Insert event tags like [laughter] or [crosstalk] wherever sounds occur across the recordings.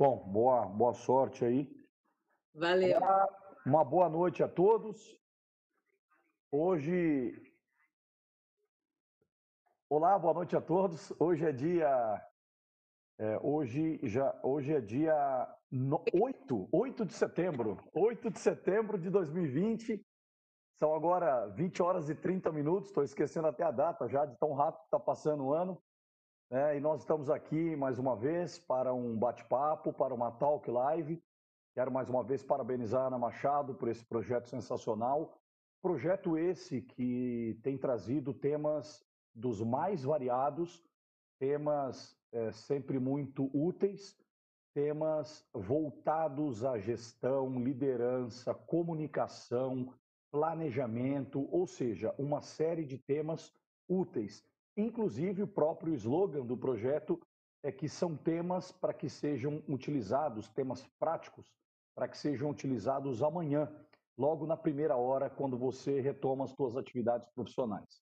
Bom, boa, boa sorte aí. Valeu. Uma, uma boa noite a todos. Hoje. Olá, boa noite a todos. Hoje é dia. É, hoje, já, hoje é dia no, 8, 8 de setembro. 8 de setembro de 2020. São agora 20 horas e 30 minutos. Estou esquecendo até a data já, de tão rápido que está passando o ano. É, e nós estamos aqui mais uma vez para um bate-papo, para uma talk live. Quero mais uma vez parabenizar a Ana Machado por esse projeto sensacional. Projeto esse que tem trazido temas dos mais variados, temas é, sempre muito úteis, temas voltados à gestão, liderança, comunicação, planejamento, ou seja, uma série de temas úteis Inclusive, o próprio slogan do projeto é que são temas para que sejam utilizados, temas práticos, para que sejam utilizados amanhã, logo na primeira hora, quando você retoma as suas atividades profissionais.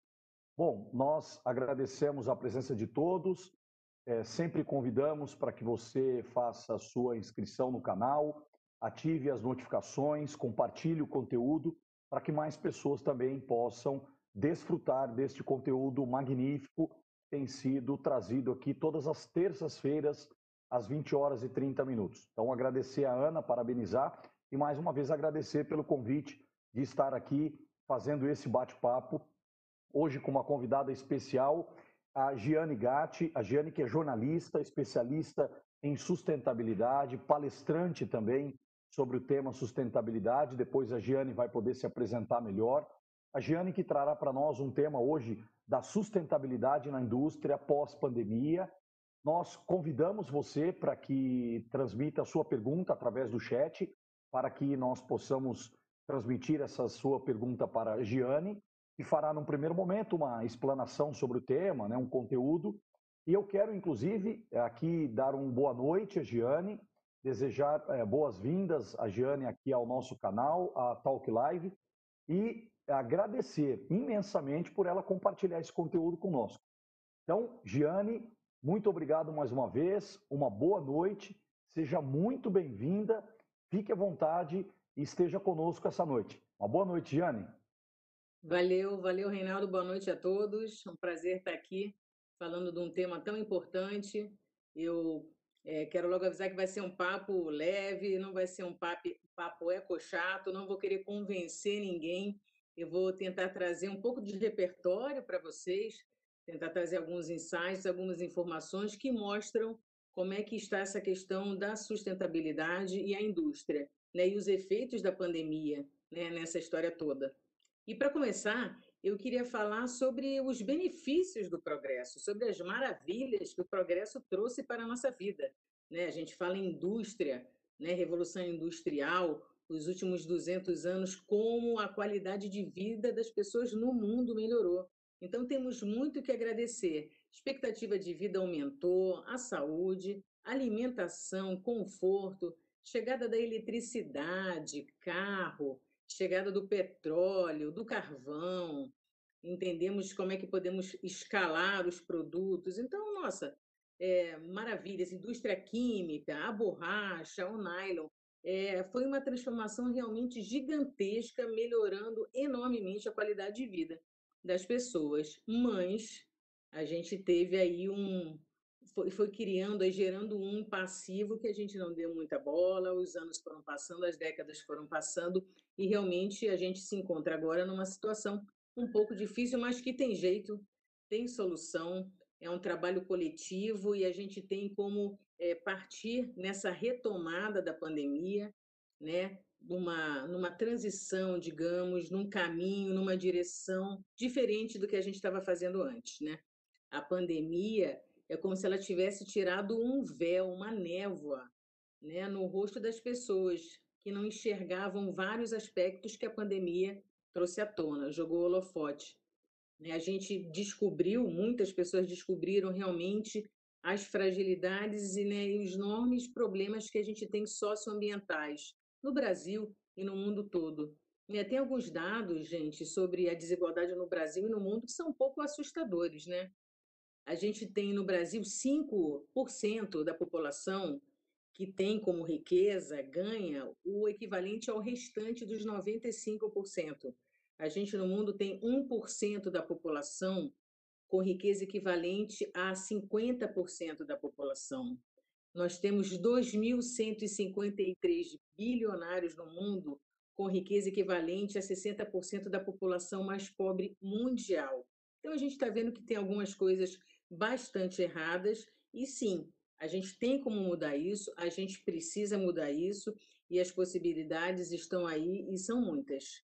Bom, nós agradecemos a presença de todos, é, sempre convidamos para que você faça a sua inscrição no canal, ative as notificações, compartilhe o conteúdo, para que mais pessoas também possam desfrutar deste conteúdo magnífico tem sido trazido aqui todas as terças-feiras, às 20 horas e 30 minutos. Então, agradecer a Ana, parabenizar e mais uma vez agradecer pelo convite de estar aqui fazendo esse bate-papo. Hoje, com uma convidada especial, a Giane Gatti, a Giane que é jornalista, especialista em sustentabilidade, palestrante também sobre o tema sustentabilidade. Depois a Giane vai poder se apresentar melhor. A Giane que trará para nós um tema hoje da sustentabilidade na indústria pós-pandemia. Nós convidamos você para que transmita a sua pergunta através do chat, para que nós possamos transmitir essa sua pergunta para a Giane, que fará num primeiro momento uma explanação sobre o tema, né, um conteúdo. E eu quero, inclusive, aqui dar uma boa noite a Giane, desejar é, boas-vindas a Giane aqui ao nosso canal, a Talk Live, e agradecer imensamente por ela compartilhar esse conteúdo conosco. Então, Giane, muito obrigado mais uma vez, uma boa noite, seja muito bem-vinda, fique à vontade e esteja conosco essa noite. Uma boa noite, Giane. Valeu, valeu, Reinaldo, boa noite a todos, é um prazer estar aqui falando de um tema tão importante. Eu é, quero logo avisar que vai ser um papo leve, não vai ser um papo, papo eco-chato, não vou querer convencer ninguém eu vou tentar trazer um pouco de repertório para vocês, tentar trazer alguns insights, algumas informações que mostram como é que está essa questão da sustentabilidade e a indústria, né, e os efeitos da pandemia né, nessa história toda. E para começar, eu queria falar sobre os benefícios do progresso, sobre as maravilhas que o progresso trouxe para a nossa vida. Né? A gente fala em indústria, né, revolução industrial, os últimos 200 anos, como a qualidade de vida das pessoas no mundo melhorou. Então, temos muito que agradecer. Expectativa de vida aumentou, a saúde, alimentação, conforto, chegada da eletricidade, carro, chegada do petróleo, do carvão. Entendemos como é que podemos escalar os produtos. Então, nossa, é, maravilhas. Indústria química, a borracha, o nylon é, foi uma transformação realmente gigantesca, melhorando enormemente a qualidade de vida das pessoas. Mas a gente teve aí um. Foi, foi criando, aí, gerando um passivo que a gente não deu muita bola, os anos foram passando, as décadas foram passando, e realmente a gente se encontra agora numa situação um pouco difícil, mas que tem jeito, tem solução, é um trabalho coletivo e a gente tem como é, partir nessa retomada da pandemia, né, numa, numa transição, digamos, num caminho, numa direção diferente do que a gente estava fazendo antes. Né? A pandemia é como se ela tivesse tirado um véu, uma névoa né, no rosto das pessoas que não enxergavam vários aspectos que a pandemia trouxe à tona, jogou holofote. Né? A gente descobriu, muitas pessoas descobriram realmente as fragilidades e, né, e os enormes problemas que a gente tem socioambientais no Brasil e no mundo todo. E tem alguns dados, gente, sobre a desigualdade no Brasil e no mundo que são um pouco assustadores, né? A gente tem no Brasil 5% da população que tem como riqueza ganha o equivalente ao restante dos 95%. A gente no mundo tem 1% da população com riqueza equivalente a 50% da população. Nós temos 2.153 bilionários no mundo com riqueza equivalente a 60% da população mais pobre mundial. Então, a gente está vendo que tem algumas coisas bastante erradas, e sim, a gente tem como mudar isso, a gente precisa mudar isso, e as possibilidades estão aí e são muitas.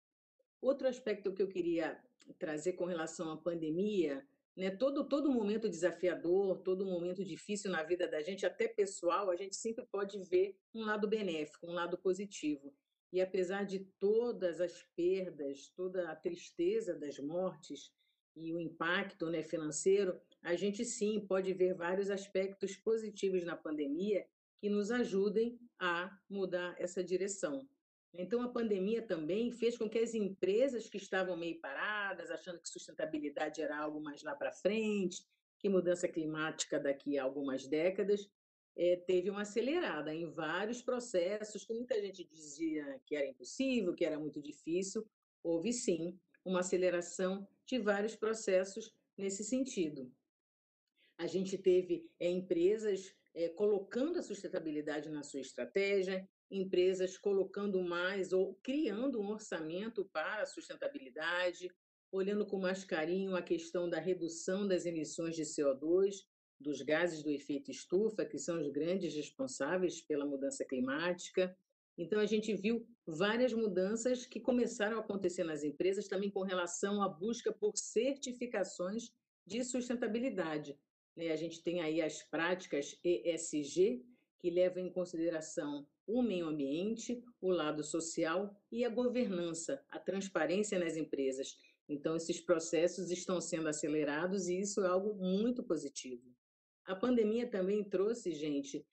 Outro aspecto que eu queria trazer com relação à pandemia, né, todo, todo momento desafiador, todo momento difícil na vida da gente, até pessoal, a gente sempre pode ver um lado benéfico, um lado positivo. E apesar de todas as perdas, toda a tristeza das mortes e o impacto né, financeiro, a gente sim pode ver vários aspectos positivos na pandemia que nos ajudem a mudar essa direção. Então, a pandemia também fez com que as empresas que estavam meio paradas, achando que sustentabilidade era algo mais lá para frente, que mudança climática daqui a algumas décadas, é, teve uma acelerada em vários processos que muita gente dizia que era impossível, que era muito difícil. Houve sim uma aceleração de vários processos nesse sentido. A gente teve é, empresas é, colocando a sustentabilidade na sua estratégia, empresas colocando mais ou criando um orçamento para a sustentabilidade, olhando com mais carinho a questão da redução das emissões de CO2, dos gases do efeito estufa, que são os grandes responsáveis pela mudança climática. Então, a gente viu várias mudanças que começaram a acontecer nas empresas também com relação à busca por certificações de sustentabilidade. Né? A gente tem aí as práticas ESG, que levam em consideração o meio ambiente, o lado social e a governança, a transparência nas empresas. Então, esses processos estão sendo acelerados e isso é algo muito positivo. A pandemia também trouxe, gente,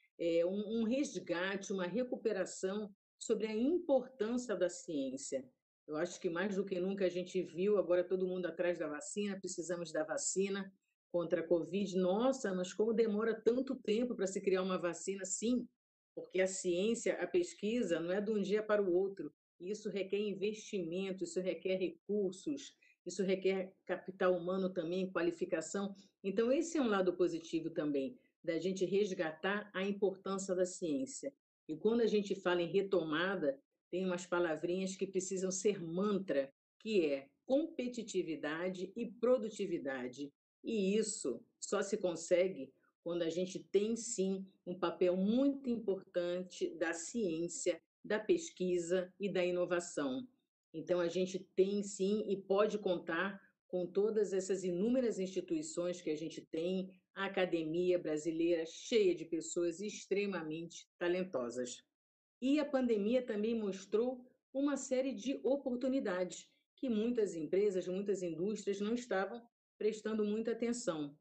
um, um resgate, uma recuperação sobre a importância da ciência. Eu acho que mais do que nunca a gente viu agora todo mundo atrás da vacina, precisamos da vacina contra a Covid. Nossa, mas como demora tanto tempo para se criar uma vacina? Sim, porque a ciência, a pesquisa, não é de um dia para o outro. Isso requer investimento, isso requer recursos, isso requer capital humano também, qualificação. Então, esse é um lado positivo também, da gente resgatar a importância da ciência. E quando a gente fala em retomada, tem umas palavrinhas que precisam ser mantra, que é competitividade e produtividade. E isso só se consegue quando a gente tem sim um papel muito importante da ciência, da pesquisa e da inovação. Então, a gente tem sim e pode contar com todas essas inúmeras instituições que a gente tem, a academia brasileira cheia de pessoas extremamente talentosas. E a pandemia também mostrou uma série de oportunidades que muitas empresas, muitas indústrias não estavam prestando muita atenção.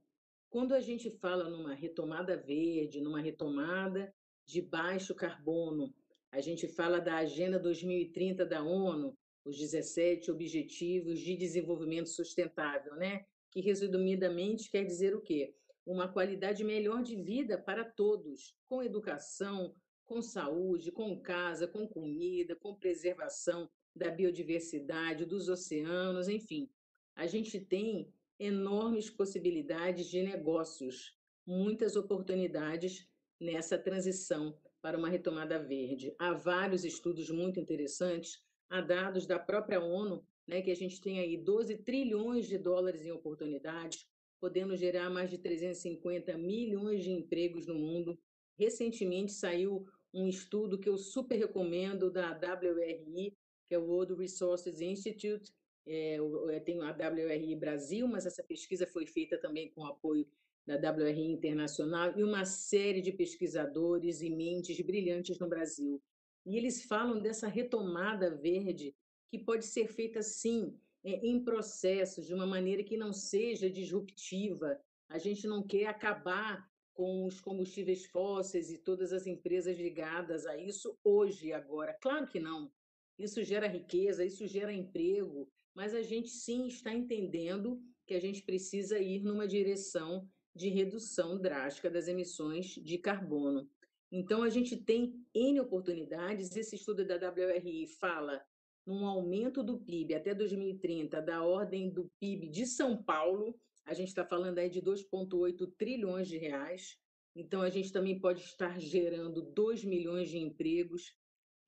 Quando a gente fala numa retomada verde, numa retomada de baixo carbono, a gente fala da Agenda 2030 da ONU, os 17 Objetivos de Desenvolvimento Sustentável, né? que resumidamente quer dizer o quê? Uma qualidade melhor de vida para todos, com educação, com saúde, com casa, com comida, com preservação da biodiversidade, dos oceanos, enfim. A gente tem enormes possibilidades de negócios, muitas oportunidades nessa transição para uma retomada verde. Há vários estudos muito interessantes a dados da própria ONU, né, que a gente tem aí 12 trilhões de dólares em oportunidades, podendo gerar mais de 350 milhões de empregos no mundo. Recentemente saiu um estudo que eu super recomendo da WRI, que é o World Resources Institute, é, tem a WRI Brasil, mas essa pesquisa foi feita também com apoio da WRI Internacional e uma série de pesquisadores e mentes brilhantes no Brasil. E eles falam dessa retomada verde que pode ser feita, sim, é, em processos, de uma maneira que não seja disruptiva. A gente não quer acabar com os combustíveis fósseis e todas as empresas ligadas a isso hoje e agora. Claro que não. Isso gera riqueza, isso gera emprego, mas a gente sim está entendendo que a gente precisa ir numa direção de redução drástica das emissões de carbono. Então, a gente tem N oportunidades. Esse estudo da WRI fala num aumento do PIB até 2030 da ordem do PIB de São Paulo. A gente está falando aí de 2,8 trilhões de reais. Então, a gente também pode estar gerando 2 milhões de empregos.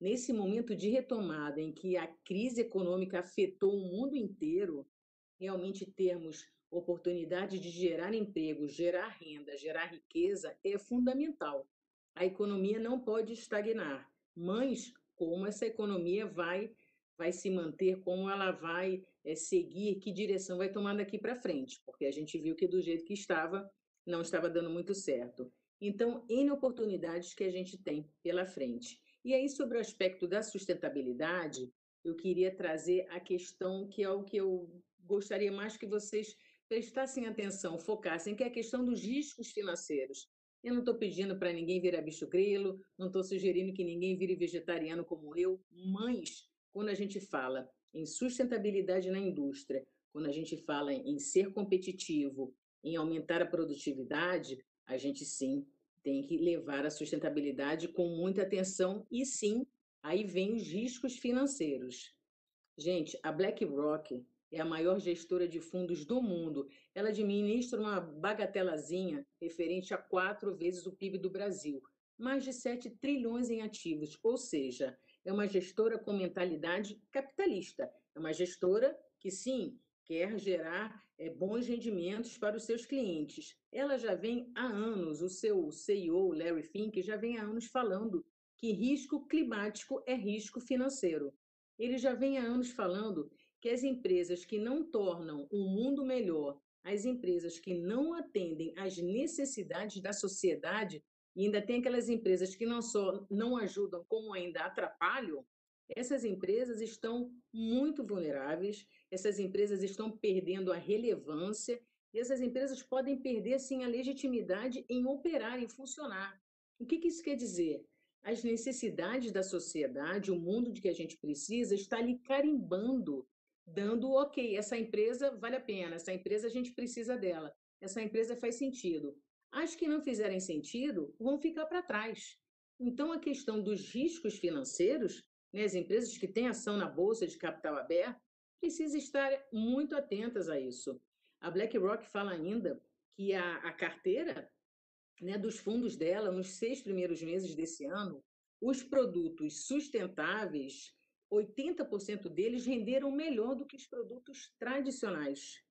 Nesse momento de retomada em que a crise econômica afetou o mundo inteiro, realmente termos oportunidade de gerar emprego, gerar renda, gerar riqueza é fundamental. A economia não pode estagnar, mas como essa economia vai vai se manter, como ela vai é, seguir, que direção vai tomar daqui para frente, porque a gente viu que do jeito que estava, não estava dando muito certo. Então, N oportunidades que a gente tem pela frente. E aí, sobre o aspecto da sustentabilidade, eu queria trazer a questão que é o que eu gostaria mais que vocês prestassem atenção, focassem, que é a questão dos riscos financeiros. Eu não estou pedindo para ninguém virar bicho grilo, não estou sugerindo que ninguém vire vegetariano como eu, mas quando a gente fala em sustentabilidade na indústria, quando a gente fala em ser competitivo, em aumentar a produtividade, a gente sim tem que levar a sustentabilidade com muita atenção e sim, aí vem os riscos financeiros. Gente, a BlackRock é a maior gestora de fundos do mundo. Ela administra uma bagatelazinha referente a quatro vezes o PIB do Brasil, mais de 7 trilhões em ativos, ou seja, é uma gestora com mentalidade capitalista. É uma gestora que, sim, quer gerar é, bons rendimentos para os seus clientes. Ela já vem há anos, o seu CEO, Larry Fink, já vem há anos falando que risco climático é risco financeiro. Ele já vem há anos falando que as empresas que não tornam o mundo melhor, as empresas que não atendem às necessidades da sociedade, e ainda tem aquelas empresas que não só não ajudam, como ainda atrapalham, essas empresas estão muito vulneráveis, essas empresas estão perdendo a relevância, e essas empresas podem perder, sim, a legitimidade em operar, em funcionar. O que, que isso quer dizer? As necessidades da sociedade, o mundo de que a gente precisa, está ali carimbando dando ok, essa empresa vale a pena, essa empresa a gente precisa dela, essa empresa faz sentido. As que não fizerem sentido vão ficar para trás. Então, a questão dos riscos financeiros, né, as empresas que têm ação na bolsa de capital aberto, precisam estar muito atentas a isso. A BlackRock fala ainda que a, a carteira né, dos fundos dela, nos seis primeiros meses desse ano, os produtos sustentáveis 80% deles renderam melhor do que os produtos tradicionais.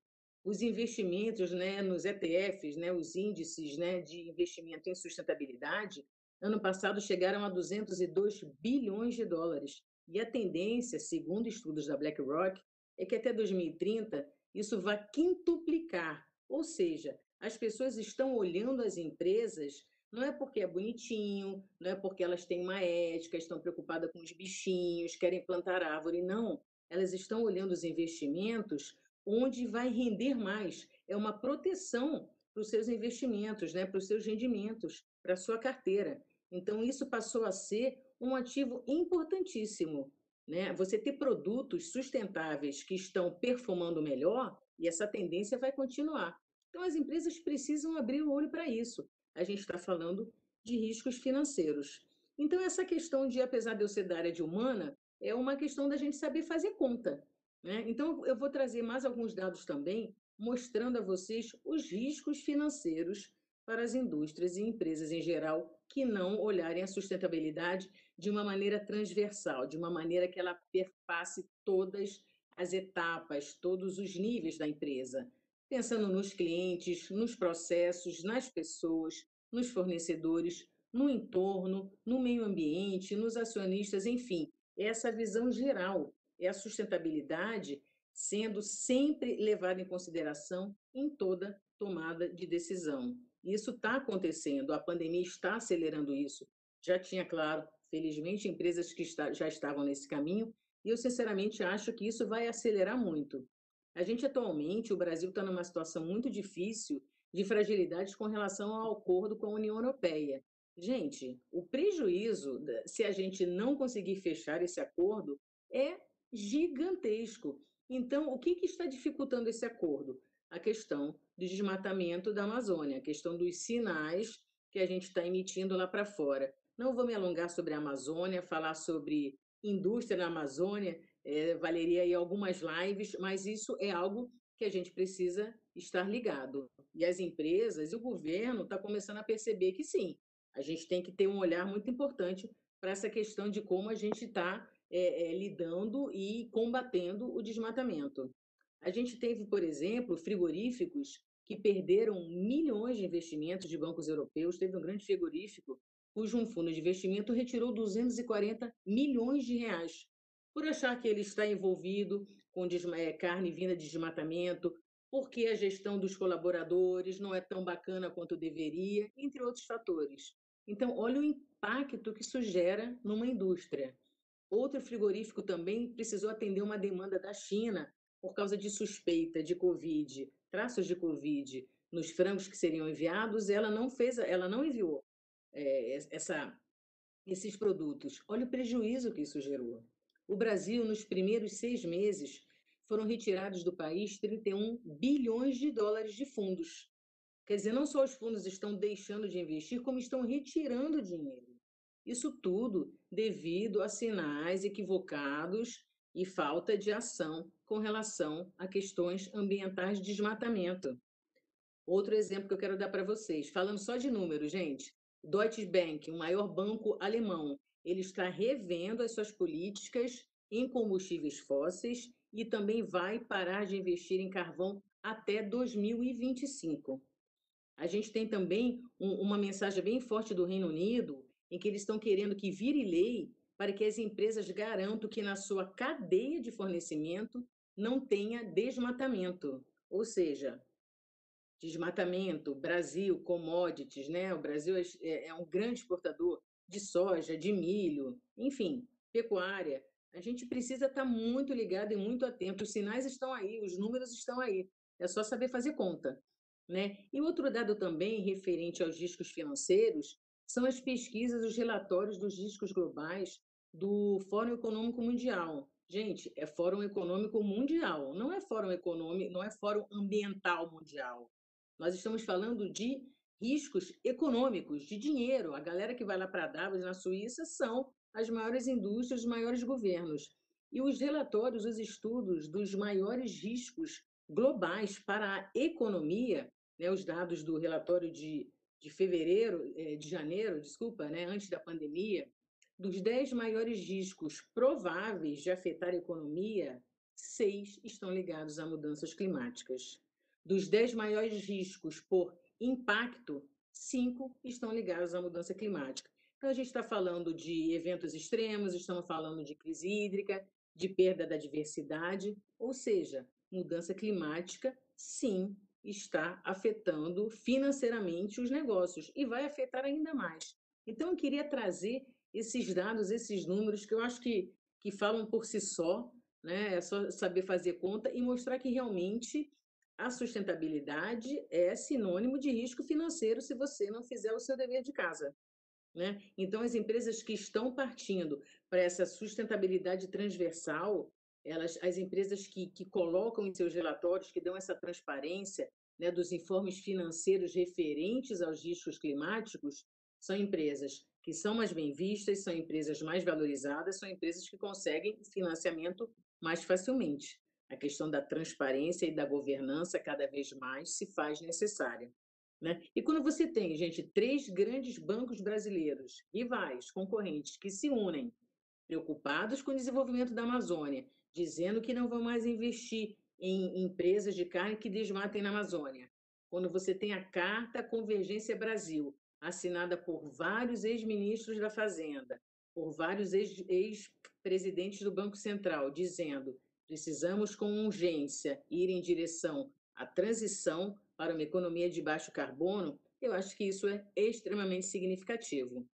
Os investimentos né, nos ETFs, né, os índices né, de investimento em sustentabilidade, ano passado chegaram a 202 bilhões de dólares. E a tendência, segundo estudos da BlackRock, é que até 2030 isso vá quintuplicar. Ou seja, as pessoas estão olhando as empresas não é porque é bonitinho, não é porque elas têm uma ética, estão preocupadas com os bichinhos, querem plantar árvore, não. Elas estão olhando os investimentos onde vai render mais. É uma proteção para os seus investimentos, né? para os seus rendimentos, para a sua carteira. Então, isso passou a ser um ativo importantíssimo. Né? Você ter produtos sustentáveis que estão performando melhor, e essa tendência vai continuar. Então, as empresas precisam abrir o olho para isso a gente está falando de riscos financeiros. Então, essa questão de, apesar de eu ser da área de humana, é uma questão da gente saber fazer conta. Né? Então, eu vou trazer mais alguns dados também, mostrando a vocês os riscos financeiros para as indústrias e empresas em geral que não olharem a sustentabilidade de uma maneira transversal, de uma maneira que ela perpasse todas as etapas, todos os níveis da empresa pensando nos clientes, nos processos, nas pessoas, nos fornecedores, no entorno, no meio ambiente, nos acionistas, enfim, é essa visão geral, é a sustentabilidade sendo sempre levada em consideração em toda tomada de decisão. Isso está acontecendo, a pandemia está acelerando isso. Já tinha, claro, felizmente, empresas que já estavam nesse caminho, e eu sinceramente acho que isso vai acelerar muito. A gente atualmente, o Brasil está numa situação muito difícil de fragilidades com relação ao acordo com a União Europeia. Gente, o prejuízo, se a gente não conseguir fechar esse acordo, é gigantesco. Então, o que, que está dificultando esse acordo? A questão do desmatamento da Amazônia, a questão dos sinais que a gente está emitindo lá para fora. Não vou me alongar sobre a Amazônia, falar sobre indústria na Amazônia, é, valeria aí algumas lives, mas isso é algo que a gente precisa estar ligado. E as empresas e o governo estão tá começando a perceber que sim, a gente tem que ter um olhar muito importante para essa questão de como a gente está é, é, lidando e combatendo o desmatamento. A gente teve, por exemplo, frigoríficos que perderam milhões de investimentos de bancos europeus. Teve um grande frigorífico cujo um fundo de investimento retirou 240 milhões de reais por achar que ele está envolvido com é, carne vinda de desmatamento, porque a gestão dos colaboradores não é tão bacana quanto deveria, entre outros fatores. Então, olha o impacto que isso gera numa indústria. Outro frigorífico também precisou atender uma demanda da China por causa de suspeita de Covid, traços de Covid nos frangos que seriam enviados, ela não fez, ela não enviou é, essa, esses produtos. Olha o prejuízo que isso gerou. O Brasil, nos primeiros seis meses, foram retirados do país 31 bilhões de dólares de fundos. Quer dizer, não só os fundos estão deixando de investir, como estão retirando dinheiro. Isso tudo devido a sinais equivocados e falta de ação com relação a questões ambientais de desmatamento. Outro exemplo que eu quero dar para vocês, falando só de números, gente. Deutsche Bank, o maior banco alemão, ele está revendo as suas políticas em combustíveis fósseis e também vai parar de investir em carvão até 2025. A gente tem também um, uma mensagem bem forte do Reino Unido, em que eles estão querendo que vire lei para que as empresas garantam que na sua cadeia de fornecimento não tenha desmatamento. Ou seja, desmatamento, Brasil, commodities, né? O Brasil é, é, um grande exportador de soja, de milho, enfim, pecuária. A gente precisa estar muito ligado e muito atento. Os sinais estão aí, os números estão aí. É só saber fazer conta. Né? E outro dado também referente aos riscos financeiros são as pesquisas, os relatórios dos riscos globais do Fórum Econômico Mundial. Gente, é Fórum Econômico Mundial, não é Fórum Econômico, não é Fórum Ambiental Mundial. Nós estamos falando de riscos econômicos, de dinheiro. A galera que vai lá para Davos, na Suíça, são as maiores indústrias, os maiores governos. E os relatórios, os estudos dos maiores riscos globais para a economia, né, os dados do relatório de, de fevereiro, eh, de janeiro, desculpa, né, antes da pandemia, dos 10 maiores riscos prováveis de afetar a economia, seis estão ligados a mudanças climáticas. Dos 10 maiores riscos por impacto, cinco estão ligados à mudança climática. Então, a gente está falando de eventos extremos, estamos falando de crise hídrica, de perda da diversidade, ou seja, mudança climática, sim, está afetando financeiramente os negócios e vai afetar ainda mais. Então, eu queria trazer esses dados, esses números, que eu acho que, que falam por si só, né? é só saber fazer conta e mostrar que realmente a sustentabilidade é sinônimo de risco financeiro se você não fizer o seu dever de casa. Né? Então, as empresas que estão partindo para essa sustentabilidade transversal, elas, as empresas que, que colocam em seus relatórios, que dão essa transparência né, dos informes financeiros referentes aos riscos climáticos, são empresas que são mais bem vistas, são empresas mais valorizadas, são empresas que conseguem financiamento mais facilmente a questão da transparência e da governança cada vez mais se faz necessária. Né? E quando você tem, gente, três grandes bancos brasileiros, rivais, concorrentes, que se unem, preocupados com o desenvolvimento da Amazônia, dizendo que não vão mais investir em empresas de carne que desmatem na Amazônia. Quando você tem a Carta Convergência Brasil, assinada por vários ex-ministros da Fazenda, por vários ex-presidentes do Banco Central, dizendo Precisamos, com urgência, ir em direção à transição para uma economia de baixo carbono. Eu acho que isso é extremamente significativo.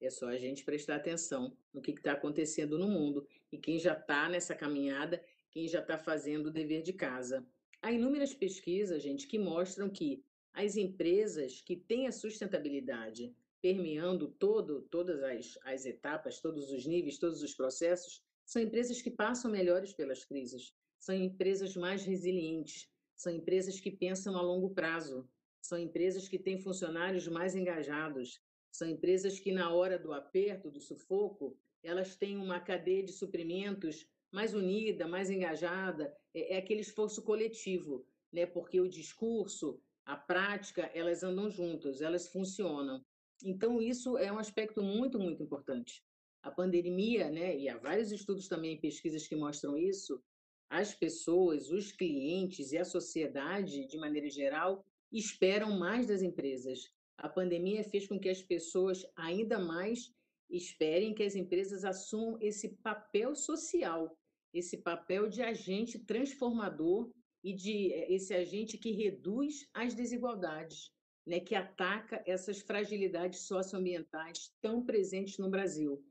É só a gente prestar atenção no que está acontecendo no mundo e quem já está nessa caminhada, quem já está fazendo o dever de casa. Há inúmeras pesquisas, gente, que mostram que as empresas que têm a sustentabilidade permeando todo, todas as, as etapas, todos os níveis, todos os processos, são empresas que passam melhores pelas crises, são empresas mais resilientes, são empresas que pensam a longo prazo, são empresas que têm funcionários mais engajados, São empresas que, na hora do aperto, do sufoco, elas têm uma cadeia de suprimentos mais unida, mais engajada, é, é aquele esforço coletivo, né? porque o discurso, a prática, elas andam juntas, elas funcionam. Então, isso é um aspecto muito, muito importante. A pandemia, né, e há vários estudos também, pesquisas que mostram isso, as pessoas, os clientes e a sociedade, de maneira geral, esperam mais das empresas. A pandemia fez com que as pessoas ainda mais esperem que as empresas assumam esse papel social, esse papel de agente transformador e de eh, esse agente que reduz as desigualdades, né, que ataca essas fragilidades socioambientais tão presentes no Brasil.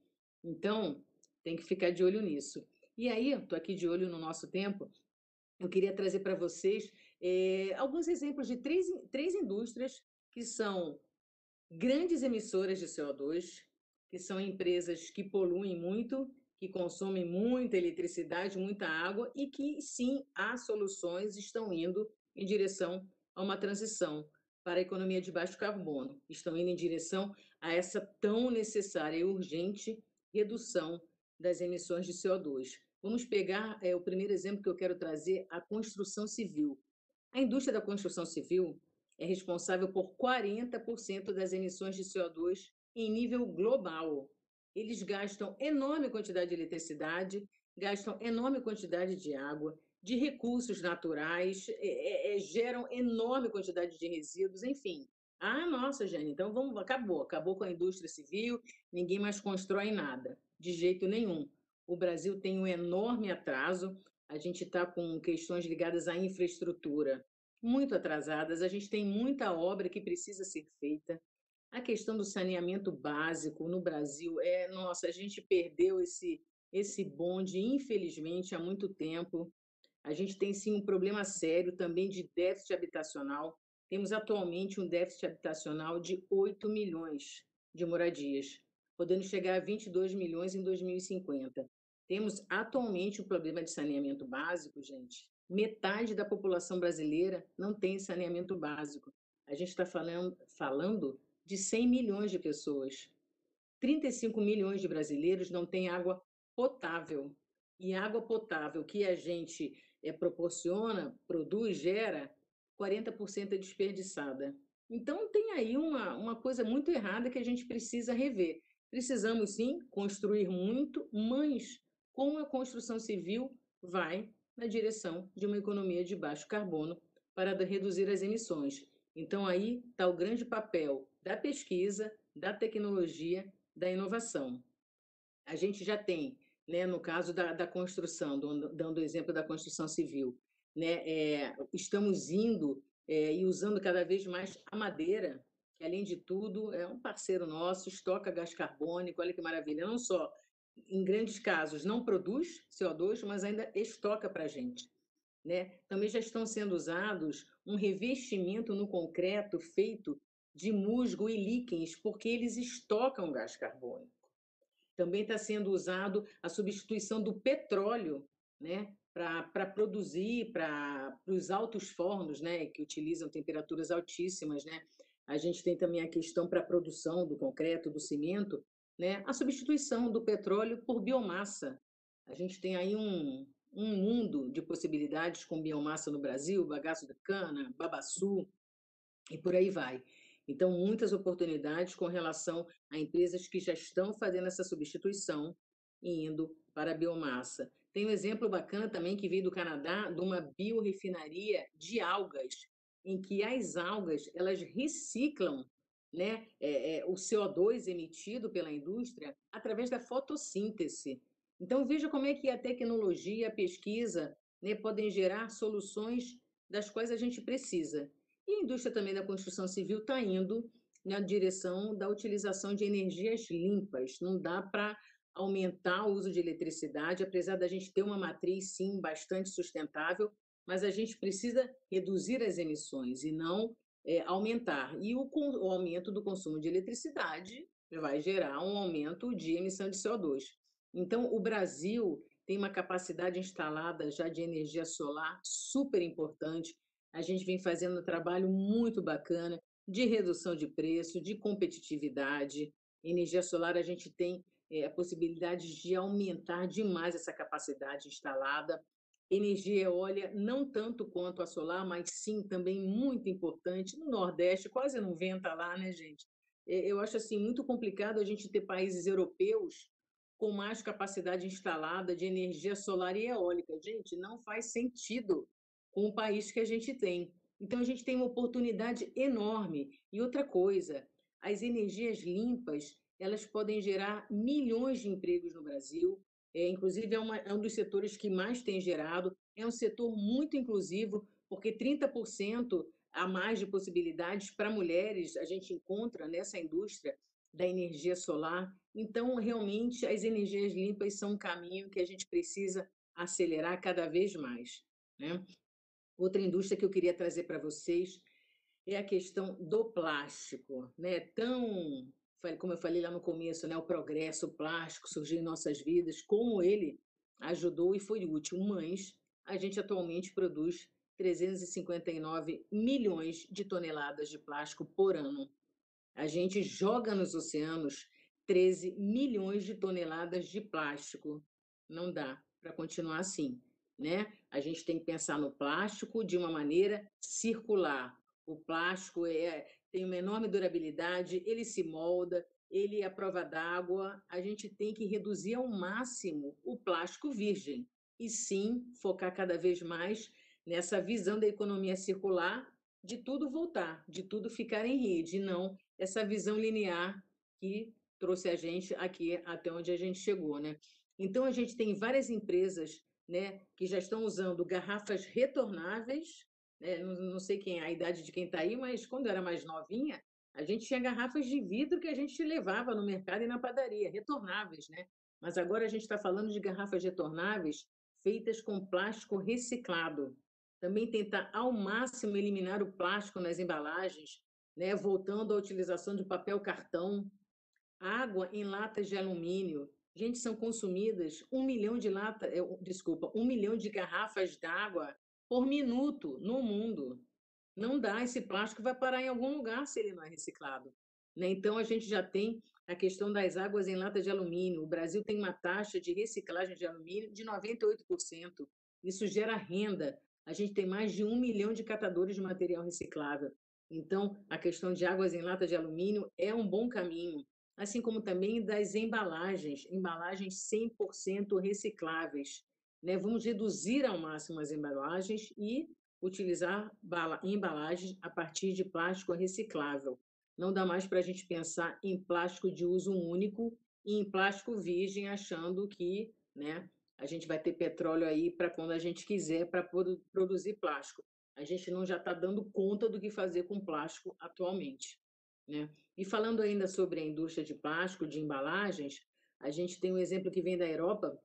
Então, tem que ficar de olho nisso. E aí, estou aqui de olho no nosso tempo, eu queria trazer para vocês é, alguns exemplos de três, três indústrias que são grandes emissoras de CO2, que são empresas que poluem muito, que consomem muita eletricidade, muita água e que, sim, há soluções, estão indo em direção a uma transição para a economia de baixo carbono, estão indo em direção a essa tão necessária e urgente redução das emissões de CO2. Vamos pegar é, o primeiro exemplo que eu quero trazer, a construção civil. A indústria da construção civil é responsável por 40% das emissões de CO2 em nível global. Eles gastam enorme quantidade de eletricidade, gastam enorme quantidade de água, de recursos naturais, é, é, geram enorme quantidade de resíduos, enfim. Ah, nossa, Jane, então vamos, acabou, acabou com a indústria civil, ninguém mais constrói nada, de jeito nenhum. O Brasil tem um enorme atraso, a gente está com questões ligadas à infraestrutura muito atrasadas, a gente tem muita obra que precisa ser feita. A questão do saneamento básico no Brasil é, nossa, a gente perdeu esse esse bonde, infelizmente, há muito tempo. A gente tem sim um problema sério também de déficit habitacional. Temos atualmente um déficit habitacional de 8 milhões de moradias podendo chegar a 22 milhões em 2050. Temos atualmente o problema de saneamento básico, gente. Metade da população brasileira não tem saneamento básico. A gente está falando, falando de 100 milhões de pessoas. 35 milhões de brasileiros não têm água potável. E água potável que a gente é, proporciona, produz, gera, 40% é desperdiçada. Então, tem aí uma, uma coisa muito errada que a gente precisa rever. Precisamos sim construir muito, mas como a construção civil vai na direção de uma economia de baixo carbono para reduzir as emissões. Então aí está o grande papel da pesquisa, da tecnologia, da inovação. A gente já tem, né, no caso da, da construção, dando o exemplo da construção civil, né, é, estamos indo é, e usando cada vez mais a madeira que além de tudo é um parceiro nosso, estoca gás carbônico, olha que maravilha. Não só em grandes casos não produz CO2, mas ainda estoca para a gente. Né? Também já estão sendo usados um revestimento no concreto feito de musgo e líquens, porque eles estocam gás carbônico. Também está sendo usado a substituição do petróleo né, para produzir para os altos fornos, né, que utilizam temperaturas altíssimas, né, a gente tem também a questão para a produção do concreto, do cimento, né? a substituição do petróleo por biomassa. A gente tem aí um, um mundo de possibilidades com biomassa no Brasil, bagaço de cana, babaçu, e por aí vai. Então, muitas oportunidades com relação a empresas que já estão fazendo essa substituição e indo para a biomassa. Tem um exemplo bacana também que veio do Canadá, de uma biorefinaria de algas, em que as algas elas reciclam né, é, é, o CO2 emitido pela indústria através da fotossíntese. Então, veja como é que a tecnologia, a pesquisa né, podem gerar soluções das quais a gente precisa. E a indústria também da construção civil está indo na direção da utilização de energias limpas. Não dá para aumentar o uso de eletricidade, apesar da gente ter uma matriz, sim, bastante sustentável, mas a gente precisa reduzir as emissões e não é, aumentar. E o, o aumento do consumo de eletricidade vai gerar um aumento de emissão de CO2. Então, o Brasil tem uma capacidade instalada já de energia solar super importante. A gente vem fazendo um trabalho muito bacana de redução de preço, de competitividade. Energia solar, a gente tem é, a possibilidade de aumentar demais essa capacidade instalada. Energia eólica, não tanto quanto a solar, mas sim também muito importante. No Nordeste, quase não venta lá, né, gente? É, eu acho assim muito complicado a gente ter países europeus com mais capacidade instalada de energia solar e eólica. Gente, não faz sentido com o país que a gente tem. Então, a gente tem uma oportunidade enorme. E outra coisa, as energias limpas, elas podem gerar milhões de empregos no Brasil. É, inclusive, é, uma, é um dos setores que mais tem gerado. É um setor muito inclusivo, porque 30% a mais de possibilidades para mulheres a gente encontra nessa indústria da energia solar. Então, realmente, as energias limpas são um caminho que a gente precisa acelerar cada vez mais. Né? Outra indústria que eu queria trazer para vocês é a questão do plástico. Né? Tão, como eu falei lá no começo, né? o progresso, plástico surgiu em nossas vidas, como ele ajudou e foi útil, mas a gente atualmente produz 359 milhões de toneladas de plástico por ano. A gente joga nos oceanos 13 milhões de toneladas de plástico. Não dá para continuar assim, né? A gente tem que pensar no plástico de uma maneira circular. O plástico é, tem uma enorme durabilidade, ele se molda, ele é a prova d'água. A gente tem que reduzir ao máximo o plástico virgem e sim focar cada vez mais nessa visão da economia circular, de tudo voltar, de tudo ficar em rede, e não essa visão linear que trouxe a gente aqui até onde a gente chegou, né? Então a gente tem várias empresas, né, que já estão usando garrafas retornáveis. Né? Não, não sei quem é a idade de quem está aí, mas quando eu era mais novinha, a gente tinha garrafas de vidro que a gente levava no mercado e na padaria, retornáveis, né? Mas agora a gente está falando de garrafas retornáveis feitas com plástico reciclado. Também tentar ao máximo eliminar o plástico nas embalagens, né? voltando à utilização de papel cartão, água em latas de alumínio. Gente, são consumidas um milhão de lata, é, desculpa, um milhão de garrafas d'água por minuto no mundo. Não dá, esse plástico vai parar em algum lugar se ele não é reciclado. Né? Então, a gente já tem a questão das águas em lata de alumínio. O Brasil tem uma taxa de reciclagem de alumínio de 98%. Isso gera renda a gente tem mais de um milhão de catadores de material reciclável. Então, a questão de águas em lata de alumínio é um bom caminho, assim como também das embalagens, embalagens 100% recicláveis. Né? Vamos reduzir ao máximo as embalagens e utilizar embalagens a partir de plástico reciclável. Não dá mais para a gente pensar em plástico de uso único e em plástico virgem, achando que né, a gente vai ter petróleo aí para quando a gente quiser para produzir plástico. A gente não já está dando conta do que fazer com plástico atualmente. Né? E falando ainda sobre a indústria de plástico, de embalagens, a gente tem um exemplo que vem da Europa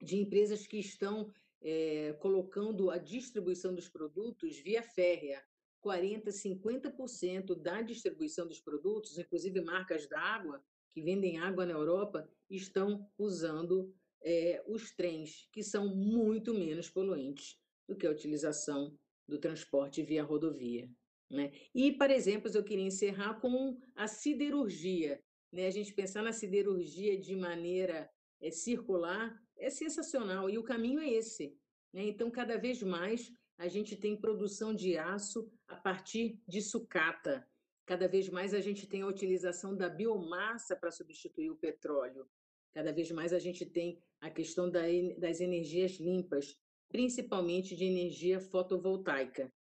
de empresas que estão é, colocando a distribuição dos produtos via férrea. 40%, 50% da distribuição dos produtos, inclusive marcas d'água, que vendem água na Europa, estão usando é, os trens, que são muito menos poluentes do que a utilização do transporte via rodovia. Né? E, para exemplos, eu queria encerrar com a siderurgia. Né? A gente pensar na siderurgia de maneira é, circular é sensacional, e o caminho é esse. Né? Então, cada vez mais, a gente tem produção de aço a partir de sucata. Cada vez mais a gente tem a utilização da biomassa para substituir o petróleo. Cada vez mais a gente tem a questão das energias limpas, principalmente de energia fotovoltaica.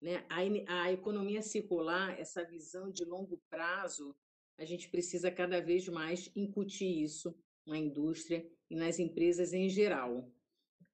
Né? A, a economia circular, essa visão de longo prazo, a gente precisa cada vez mais incutir isso na indústria e nas empresas em geral.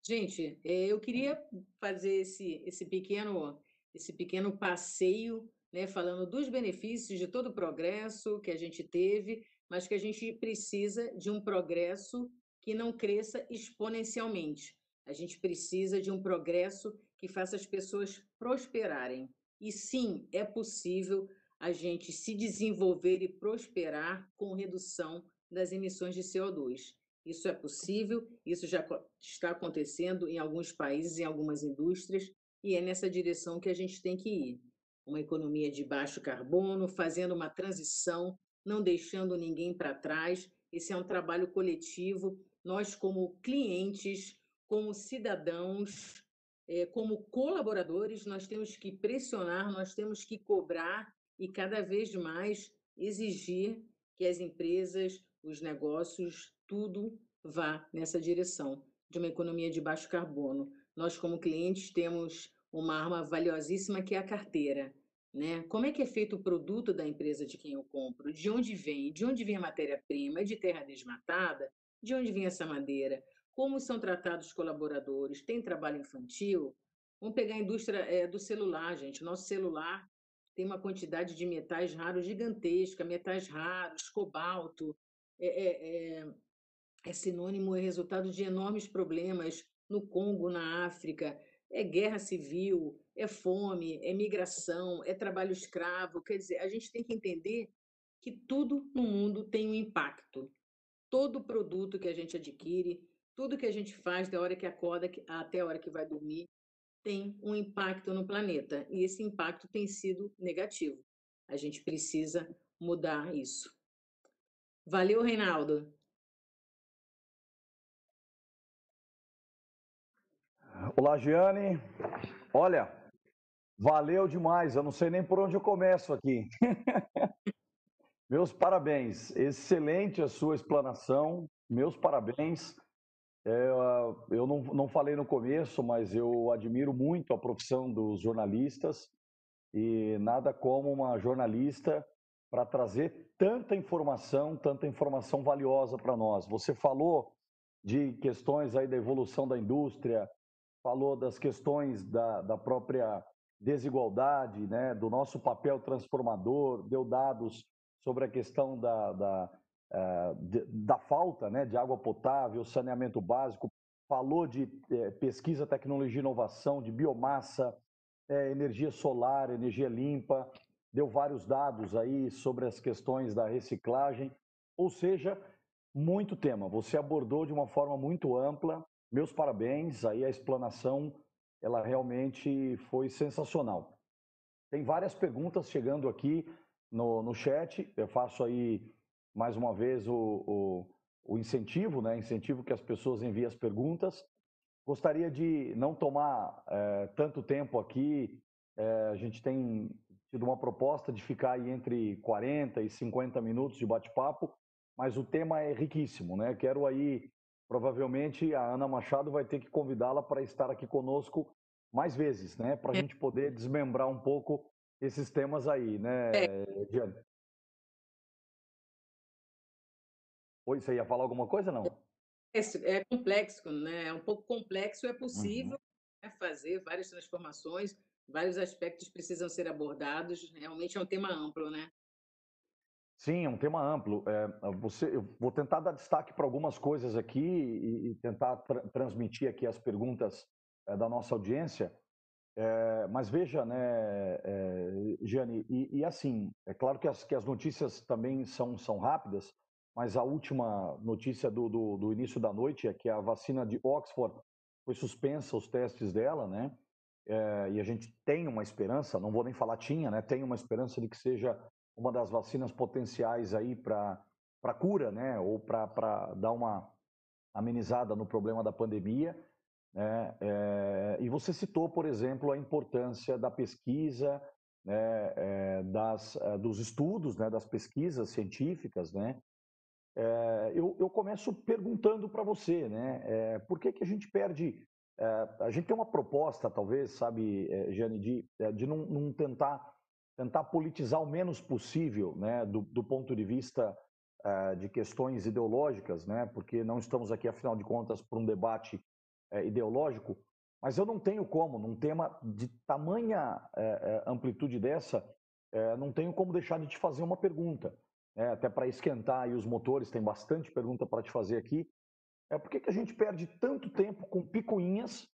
Gente, é, eu queria fazer esse, esse, pequeno, esse pequeno passeio, né, falando dos benefícios de todo o progresso que a gente teve, mas que a gente precisa de um progresso que não cresça exponencialmente. A gente precisa de um progresso que faça as pessoas prosperarem. E sim, é possível a gente se desenvolver e prosperar com redução das emissões de CO2. Isso é possível, isso já está acontecendo em alguns países, em algumas indústrias, e é nessa direção que a gente tem que ir. uma economia de baixo carbono, fazendo uma transição, não deixando ninguém para trás. Esse é um trabalho coletivo. Nós, como clientes, como cidadãos, é, como colaboradores, nós temos que pressionar, nós temos que cobrar e cada vez mais exigir que as empresas, os negócios, tudo vá nessa direção de uma economia de baixo carbono. Nós, como clientes, temos uma arma valiosíssima que é a carteira. Né? Como é que é feito o produto da empresa de quem eu compro? De onde vem? De onde vem a matéria-prima? É de terra desmatada? De onde vem essa madeira? Como são tratados os colaboradores? Tem trabalho infantil? Vamos pegar a indústria é, do celular, gente. Nosso celular tem uma quantidade de metais raros gigantesca, metais raros, cobalto, é, é, é, sinônimo, é resultado de enormes problemas no Congo, na África, é guerra civil, é fome, é migração, é trabalho escravo. Quer dizer, a gente tem que entender que tudo no mundo tem um impacto. Todo produto que a gente adquire, tudo que a gente faz da hora que acorda até a hora que vai dormir, tem um impacto no planeta. E esse impacto tem sido negativo. A gente precisa mudar isso. Valeu, Reinaldo. Olá, Giane. Olha, valeu demais. Eu não sei nem por onde eu começo aqui. [laughs] Meus parabéns. Excelente a sua explanação. Meus parabéns. É, eu não, não falei no começo, mas eu admiro muito a profissão dos jornalistas e nada como uma jornalista para trazer tanta informação, tanta informação valiosa para nós. Você falou de questões aí da evolução da indústria, falou das questões da, da própria desigualdade, né, do nosso papel transformador, deu dados sobre a questão da, da, de, da falta né, de água potável, saneamento básico, falou de eh, pesquisa, tecnologia e inovação, de biomassa, eh, energia solar, energia limpa, deu vários dados aí sobre as questões da reciclagem, ou seja, muito tema. Você abordou de uma forma muito ampla meus parabéns, aí a explanação, ela realmente foi sensacional. Tem várias perguntas chegando aqui no, no chat, eu faço aí mais uma vez o, o, o incentivo, né? Incentivo que as pessoas enviem as perguntas. Gostaria de não tomar é, tanto tempo aqui, é, a gente tem tido uma proposta de ficar aí entre 40 e 50 minutos de bate-papo, mas o tema é riquíssimo, né? Quero aí provavelmente a Ana Machado vai ter que convidá-la para estar aqui conosco mais vezes, né? Para a é. gente poder desmembrar um pouco esses temas aí, né, é. Diane? Oi, você ia falar alguma coisa, não? É, complexo, né? É um pouco complexo, é possível uhum. né, fazer várias transformações, vários aspectos precisam ser abordados, realmente é um tema amplo, né? Sim, é um tema amplo. É, você, eu vou tentar dar destaque para algumas coisas aqui e, e tentar tra transmitir aqui as perguntas é, da nossa audiência. É, mas veja, né, é, Gianni, e, e, assim, é claro que as, que as notícias também são, são rápidas, mas a última notícia do, do, do início da noite é que a vacina de Oxford foi suspensa, os testes dela, né? É, e a gente tem uma esperança, não vou nem falar tinha, né? Tem uma esperança de que seja uma das vacinas potenciais aí para cura, né, ou para dar uma amenizada no problema da pandemia. Né? É, e você citou, por exemplo, a importância da pesquisa, né, é, das, é, dos estudos, né, das pesquisas científicas. Né? É, eu, eu começo perguntando para você, né, por que, que a gente perde... A gente tem uma proposta, talvez, sabe, Jane, de, de não, não tentar tentar politizar o menos possível, né, do, do ponto de vista uh, de questões ideológicas, né, porque não estamos aqui, afinal de contas, para um debate uh, ideológico, mas eu não tenho como, num tema de tamanha uh, amplitude dessa, não tenho como deixar de te fazer uma pergunta, né, até para esquentar aí os motores, tem bastante pergunta para te fazer aqui. É por que, que a gente perde tanto tempo com picuinhas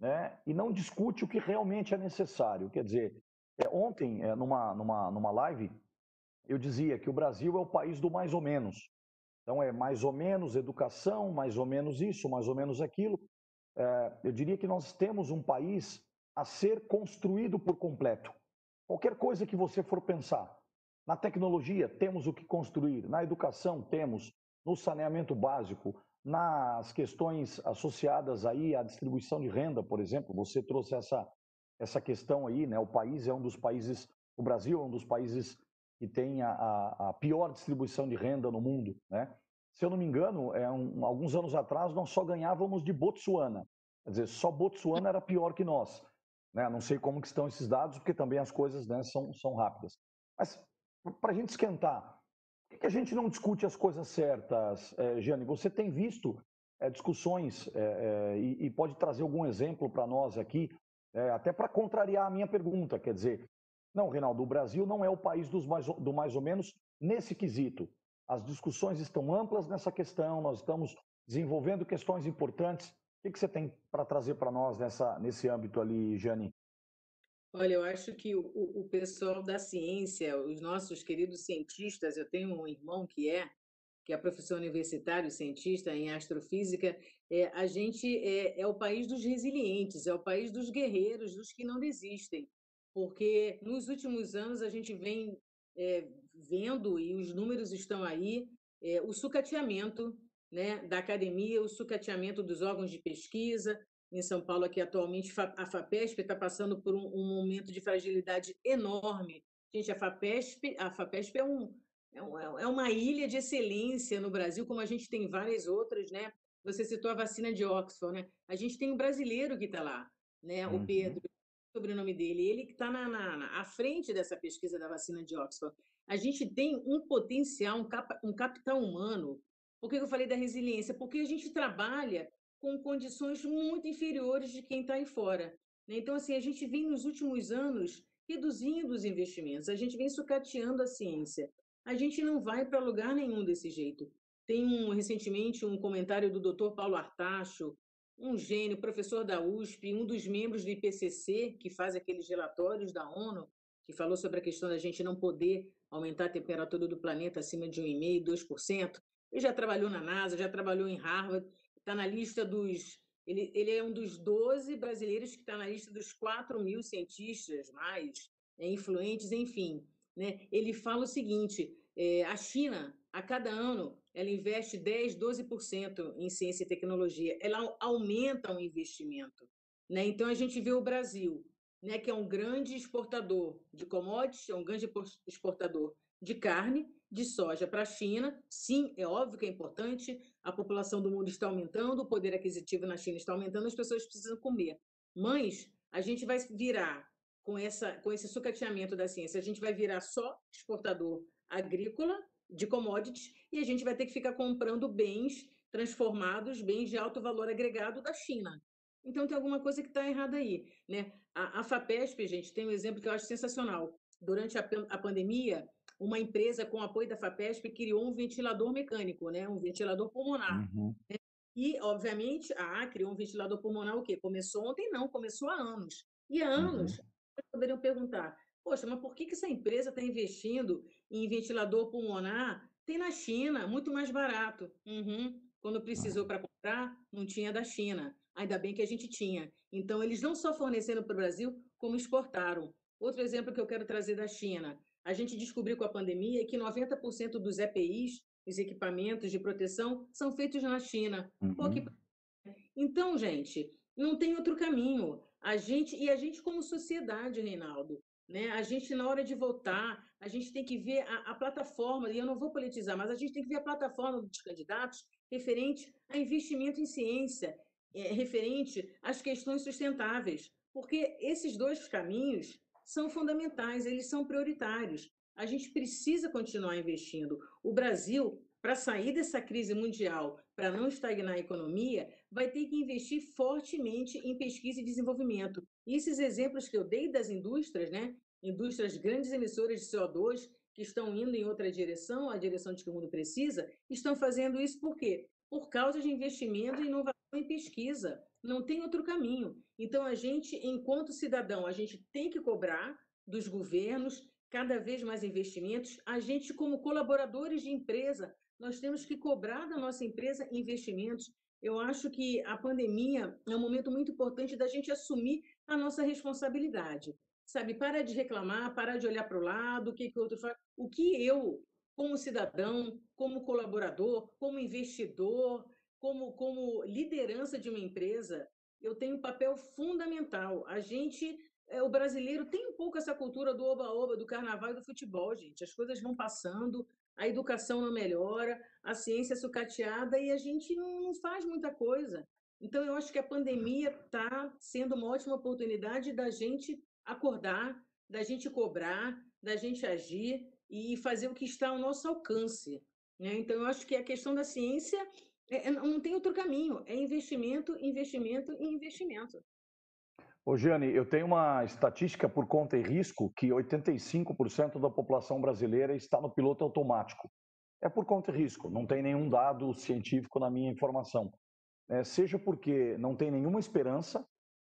né, e não discute o que realmente é necessário? Quer dizer, é, ontem, é, numa, numa, numa live, eu dizia que o Brasil é o país do mais ou menos. Então, é mais ou menos educação, mais ou menos isso, mais ou menos aquilo. É, eu diria que nós temos um país a ser construído por completo. Qualquer coisa que você for pensar, na tecnologia temos o que construir, na educação temos, no saneamento básico, nas questões associadas aí à distribuição de renda, por exemplo, você trouxe essa, essa questão aí, né? O país é um dos países, o Brasil é um dos países que tem a, a, a pior distribuição de renda no mundo, né? Se eu não me engano, é um, alguns anos atrás nós só ganhávamos de Botsuana, quer dizer, só Botsuana era pior que nós, né? Não sei como que estão esses dados, porque também as coisas né, são, são rápidas. Mas para a gente esquentar, por que a gente não discute as coisas certas, é, Jane? Você tem visto é, discussões é, é, e, e, pode trazer algum exemplo para nós aqui, é, até para contrariar a minha pergunta. Quer dizer, não, Reinaldo, o Brasil não é o país dos mais, do mais ou menos nesse quesito. As discussões estão amplas nessa questão, nós estamos desenvolvendo questões importantes. O que, que você tem para trazer para nós nessa, nesse âmbito ali, Jane? Olha, eu acho que o, o pessoal da ciência, os nossos queridos cientistas, eu tenho um irmão que é, que é professor universitário, cientista em astrofísica, é, a gente é, é o país dos resilientes, é o país dos guerreiros, dos que não desistem, porque nos últimos anos a gente vem é, vendo, e os números estão aí, é, o sucateamento né, da academia, o sucateamento dos órgãos de pesquisa, em São Paulo, aqui atualmente, a FAPESP está passando por um, um, momento de fragilidade enorme. Gente, a FAPESP, a FAPESP é, um, é, um, é uma ilha de excelência no Brasil, como a gente tem várias outras, né? Você citou a vacina de Oxford, né? A gente tem um brasileiro que está lá, né? Uhum. O Pedro, o sobrenome dele, ele que está na, na, na, à frente dessa pesquisa da vacina de Oxford. A gente tem um potencial, um, cap, um capital humano. Por que eu falei da resiliência? Porque a gente trabalha com condições muito inferiores de quem está aí fora. Né? Então, assim, a gente vem nos últimos anos reduzindo os investimentos, a gente vem sucateando a ciência. A gente não vai para lugar nenhum desse jeito. Tem um, recentemente um comentário do Dr. Paulo Artacho, um gênio, professor da USP, um dos membros do IPCC, que faz aqueles relatórios da ONU, que falou sobre a questão da gente não poder aumentar a temperatura do planeta acima de 1,5%, 2%. Ele já trabalhou na NASA, já trabalhou em Harvard, está na lista dos. Ele, ele é um dos 12 brasileiros que está na lista dos 4 mil cientistas mais é, influentes, enfim. Né? Ele fala o seguinte: é, a China, a cada ano, ela investe 10, 12% em ciência e tecnologia. Ela aumenta o investimento. Né? Então, a gente vê o Brasil, né, que é um grande exportador de commodities, é um grande exportador de carne, de soja para a China. Sim, é óbvio que é importante, a população do mundo está aumentando, o poder aquisitivo na China está aumentando, as pessoas precisam comer. Mas a gente vai virar, com, essa, com esse sucateamento da ciência, a gente vai virar só exportador agrícola de commodities e a gente vai ter que ficar comprando bens transformados, bens de alto valor agregado da China. Então tem alguma coisa que está errada aí. Né? A, a FAPESP, gente, tem um exemplo que eu acho sensacional. Durante a, a pandemia, uma empresa com apoio da FAPESP criou um ventilador mecânico, né? um ventilador pulmonar. Uhum. Né? E, obviamente, ah, criou um ventilador pulmonar o quê? Começou ontem? Não, começou há anos. E há anos, uhum. Poderiam perguntar, poxa, mas por que, que essa empresa está investindo em ventilador pulmonar? Tem na China, muito mais barato. Uhum. Quando precisou para comprar, não tinha da China. Ainda bem que a gente tinha. Então, eles não só forneceram para o Brasil, como exportaram. Outro exemplo que eu quero trazer da China a gente descobriu com a pandemia que 90% dos EPIs, os equipamentos de proteção, são feitos na China. Uhum. Então, gente, não tem outro caminho. A gente e a gente como sociedade, Reinaldo, né? A gente na hora de votar, a gente tem que ver a, a plataforma. E eu não vou politizar, mas a gente tem que ver a plataforma dos candidatos referente a investimento em ciência, é, referente às questões sustentáveis, porque esses dois caminhos são fundamentais, eles são prioritários. A gente precisa continuar investindo. O Brasil, para sair dessa crise mundial, para não estagnar a economia, vai ter que investir fortemente em pesquisa e desenvolvimento. E esses exemplos que eu dei das indústrias, né? indústrias grandes emissoras de CO2, que estão indo em outra direção, a direção de que o mundo precisa, estão fazendo isso por quê? Por causa de investimento e inovação em pesquisa. Não tem outro caminho. Então, a gente, enquanto cidadão, a gente tem que cobrar dos governos cada vez mais investimentos. A gente, como colaboradores de empresa, nós temos que cobrar da nossa empresa investimentos. Eu acho que a pandemia é um momento muito importante da gente assumir a nossa responsabilidade. sabe, para de reclamar, para de olhar para o lado, o que, que o outro faz. O que eu, como cidadão, como colaborador, como investidor, como, como liderança de uma empresa, eu tenho um papel fundamental. A gente, é, o brasileiro tem um pouco essa cultura do oba-oba, do carnaval e do futebol, gente. As coisas vão passando, a educação não melhora, a ciência é sucateada e a gente não, faz muita coisa. Então, eu acho que a pandemia está sendo uma ótima oportunidade da gente acordar, da gente cobrar, da gente agir e fazer o que está ao nosso alcance. Né? Então, eu acho que a questão da ciência é, é, não tem outro caminho, é investimento, investimento e investimento. Ô, Giane, eu tenho uma estatística por conta e risco que 85% da população brasileira está no piloto automático. É por conta e risco, não tem nenhum dado científico na minha informação. É, seja porque não tem nenhuma esperança,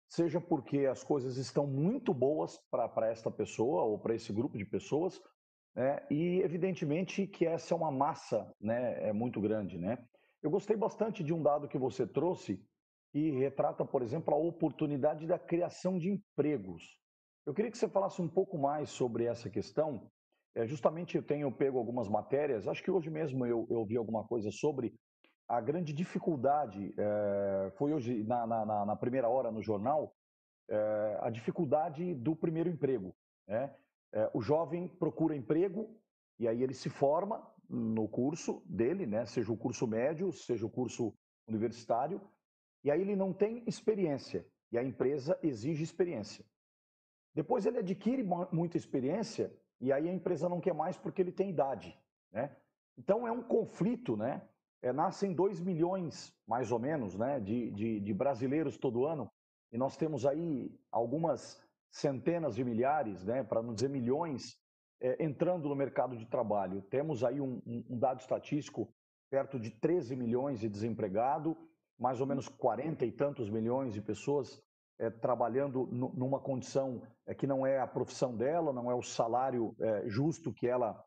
seja porque as coisas estão muito boas para esta pessoa ou para esse grupo de pessoas, né? e evidentemente que essa é uma massa né, é muito grande. Né? Eu gostei bastante de um dado que você trouxe, que retrata, por exemplo, a oportunidade da criação de empregos. Eu queria que você falasse um pouco mais sobre essa questão. É, justamente eu tenho pego algumas matérias, acho que hoje mesmo eu, eu vi alguma coisa sobre a grande dificuldade, é, foi hoje na, na, na, primeira hora no jornal, é, a dificuldade do primeiro emprego. Né? É, o jovem procura emprego e aí ele se forma no curso dele, né? seja o curso médio, seja o curso universitário, e aí ele não tem experiência e a empresa exige experiência. Depois ele adquire muita experiência e aí a empresa não quer mais porque ele tem idade. Né? Então é um conflito, né? é, nascem 2 milhões, mais ou menos, né, de, de, de, brasileiros todo ano, e nós temos aí algumas centenas de milhares, né, para não dizer milhões, é, entrando no mercado de trabalho. Temos aí um, um, dado estatístico perto de 13 milhões de desempregado, mais ou menos 40 e tantos milhões de pessoas é, trabalhando numa condição é, que não é a profissão dela, não é o salário é, justo que ela